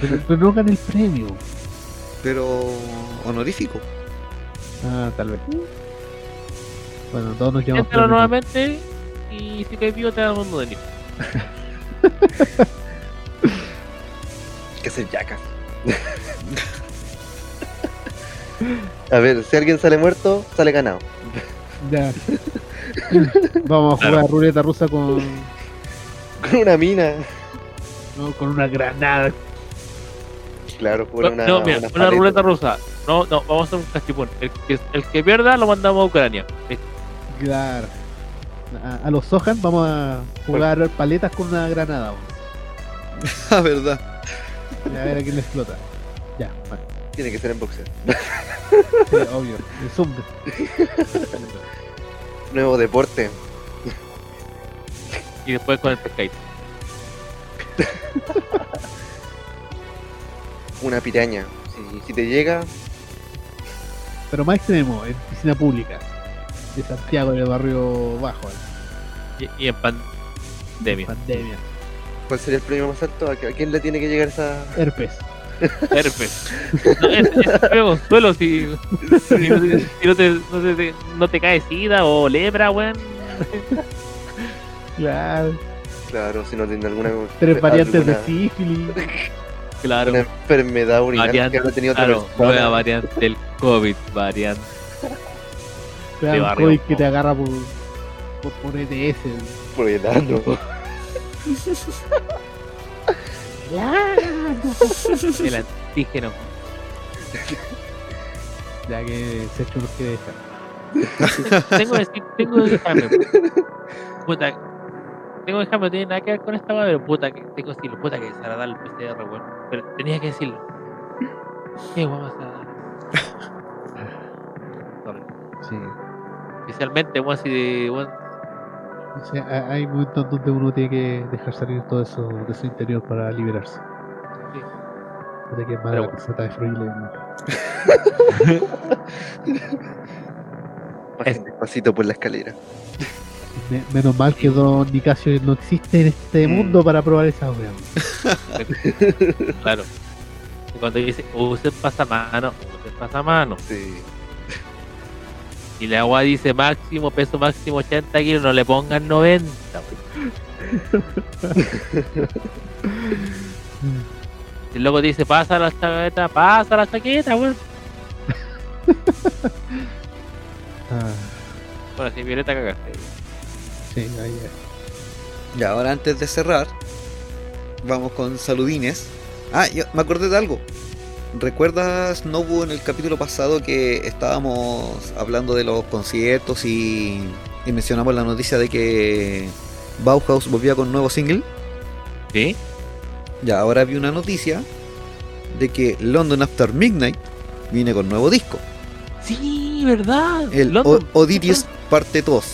Pero, pero no gané el premio. Pero honorífico. Ah, tal vez. Bueno, todos nos llamamos. Premio. nuevamente y si caes vivo te dan un modelo. que es el yacas. A ver, si alguien sale muerto, sale ganado. Ya. Vamos a jugar Claro. ruleta rusa con, Con una mina. no, con una granada. Claro, por una, no, mira, una ruleta rusa. No, no, vamos a hacer un cachipún. El que, el que pierda lo mandamos a Ucrania. Listo. Claro. A, a los Sohan vamos a jugar paletas con una granada. La verdad. Y a ver a quién le explota. Ya, bueno, Tiene que ser en boxeo. sí, obvio. El zombie. Nuevo deporte. Y después con el pescadito. Una piraña. Si, si te llega, Pero más extremo, en piscina pública. De Santiago, del barrio bajo. Y, y en pandemia. Pandemia. ¿cuál sería el premio más alto? ¿A, quién le tiene que llegar esa.? Herpes. Herpes. No, es, es consuelo si, si no, te, si no, te, no, te, no te cae sida o lepra, weón. Claro. Claro, si no tiene alguna. Tres variantes de sífilis. Claro. Una enfermedad urinaria Variante, que no ha tenido otra claro, persona. nueva variante del COVID, variante. De un barrio, COVID que te agarra por, por, por ETS. Por el ano. El antígeno. Ya que se hecho nos quiere dejar. tengo que decir, tengo que dejarme. Puta. Tengo que dejarme, no tiene nada que ver con esta weá, pero puta que tengo que decirlo, puta que desagradable el PCR, weón. Pero tenía que decirlo. Qué desagradable. Sorry. Sí. Especialmente, weón, si de weón. O sea, ha- hay momentos donde uno tiene que dejar salir todo eso de su interior para liberarse. Sí. Puta que es mala la caseta de Freile. ¿no? Despacito por la escalera. Me- menos mal que Don Nicasio no existe en este Mm. mundo para probar esa wea. Claro. Y cuando dice, usen pasamano, usen pasamano. Sí. Y la agua dice máximo, peso máximo 80 kilos, no le pongan 90. weón. Y luego dice, pasa la chaqueta, pasa la chaqueta, weón. Ah, Bueno, si Violeta cagaste. sí, ahí. Ya, ahora antes de cerrar, vamos con saludines. Ah, yo me acordé de algo. ¿Recuerdas, Nobu, en el capítulo pasado que estábamos hablando de los conciertos y, y mencionamos la noticia de que Bauhaus volvía con nuevo single. ¿Sí? Ya, ahora vi una noticia de que London After Midnight viene con nuevo disco. Sí, ¿verdad? El London. O- Odysseus parte 2.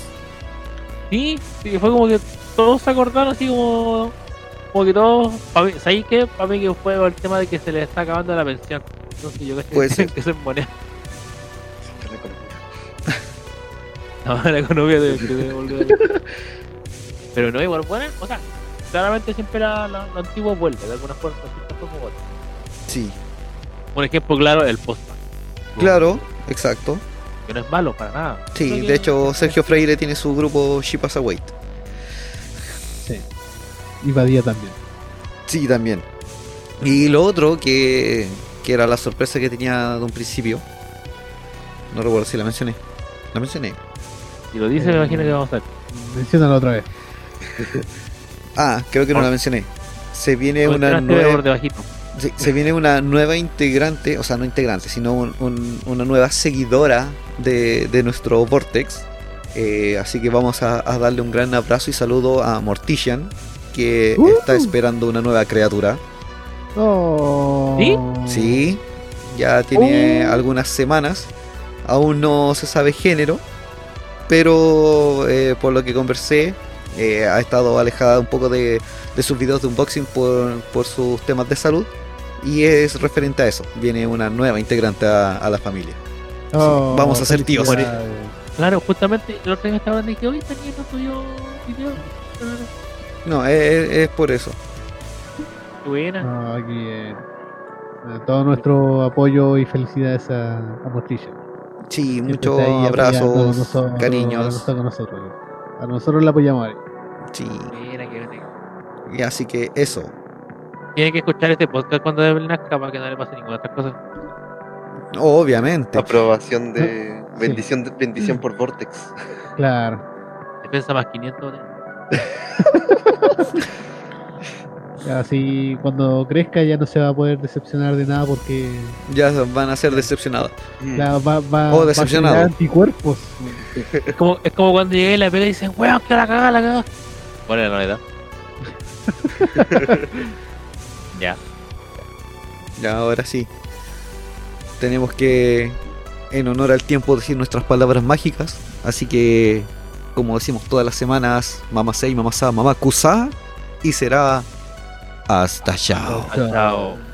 Sí, sí, fue como que todos se acordaron así como. Como que todos. ¿Sabéis qué? Para mí que fue el tema de que se le está acabando la pensión. Entonces yo creo Puede que ser. que se moneda. No, la economía de, de volver. Pero no, igual, bueno, o sea, claramente siempre la, la, lo antiguo vuelve, de alguna forma, u otra. Sí, Un ejemplo claro, el post claro, exacto. Que no es malo para nada. Sí, de hecho Sergio Freire tiene su grupo She Pass Away. Y Badía también. Sí, también. Y lo otro que, que era la sorpresa que tenía de un principio. No recuerdo si la mencioné. La mencioné. Si lo dice, me imagino que vamos a hacer. Menciónalo otra vez. Ah, creo que no la mencioné. Se viene Lo una nueva, se viene una nueva integrante, o sea, no integrante, sino un- un- una nueva seguidora de, de nuestro Vortex. Eh, así que vamos a, a darle un gran abrazo y saludo a Mortician, que Uh. está esperando una nueva criatura. Oh. ¿Sí? Sí, ya tiene Oh. algunas semanas. Aún no se sabe género, pero eh, por lo que conversé, eh, ha estado alejada un poco de, de sus videos de unboxing por, por sus temas de salud. Y es referente a eso. Viene una nueva integrante a, a la familia. Oh, vamos a ser tíos. Claro, justamente el otro día me estaba hablando y dije, oye, esta niña no subió video. No, es, es por eso. Qué buena. Qué bien. Eh, Todo nuestro apoyo y felicidades a, a Mostrilla. Sí, muchos abrazos, apoyando con nosotros, cariños. con nosotros. A nosotros la apoyamos ahí. Sí, Mira, y así que eso. Tiene que escuchar este podcast cuando debe el Nazca para que no le pase ninguna otra cosa. Obviamente. Aprobación de. Sí. Bendición, de- bendición por Vortex. Claro. Defensa más 500. ¿no? Así cuando crezca ya no se va a poder decepcionar de nada porque Ya van a ser decepcionados. ya va, va, Oh, va a decepcionado. generar anticuerpos. Es como, es como cuando llegué y la pega y dicen, weón, que la cagada, la cagada. Bueno, la realidad. ya. Ya, ahora sí. Tenemos que, en honor al tiempo, decir nuestras palabras mágicas. Así que, como decimos todas las semanas, mamá sei, mamá sa, mamá kusa. Y será hasta chao. Chao.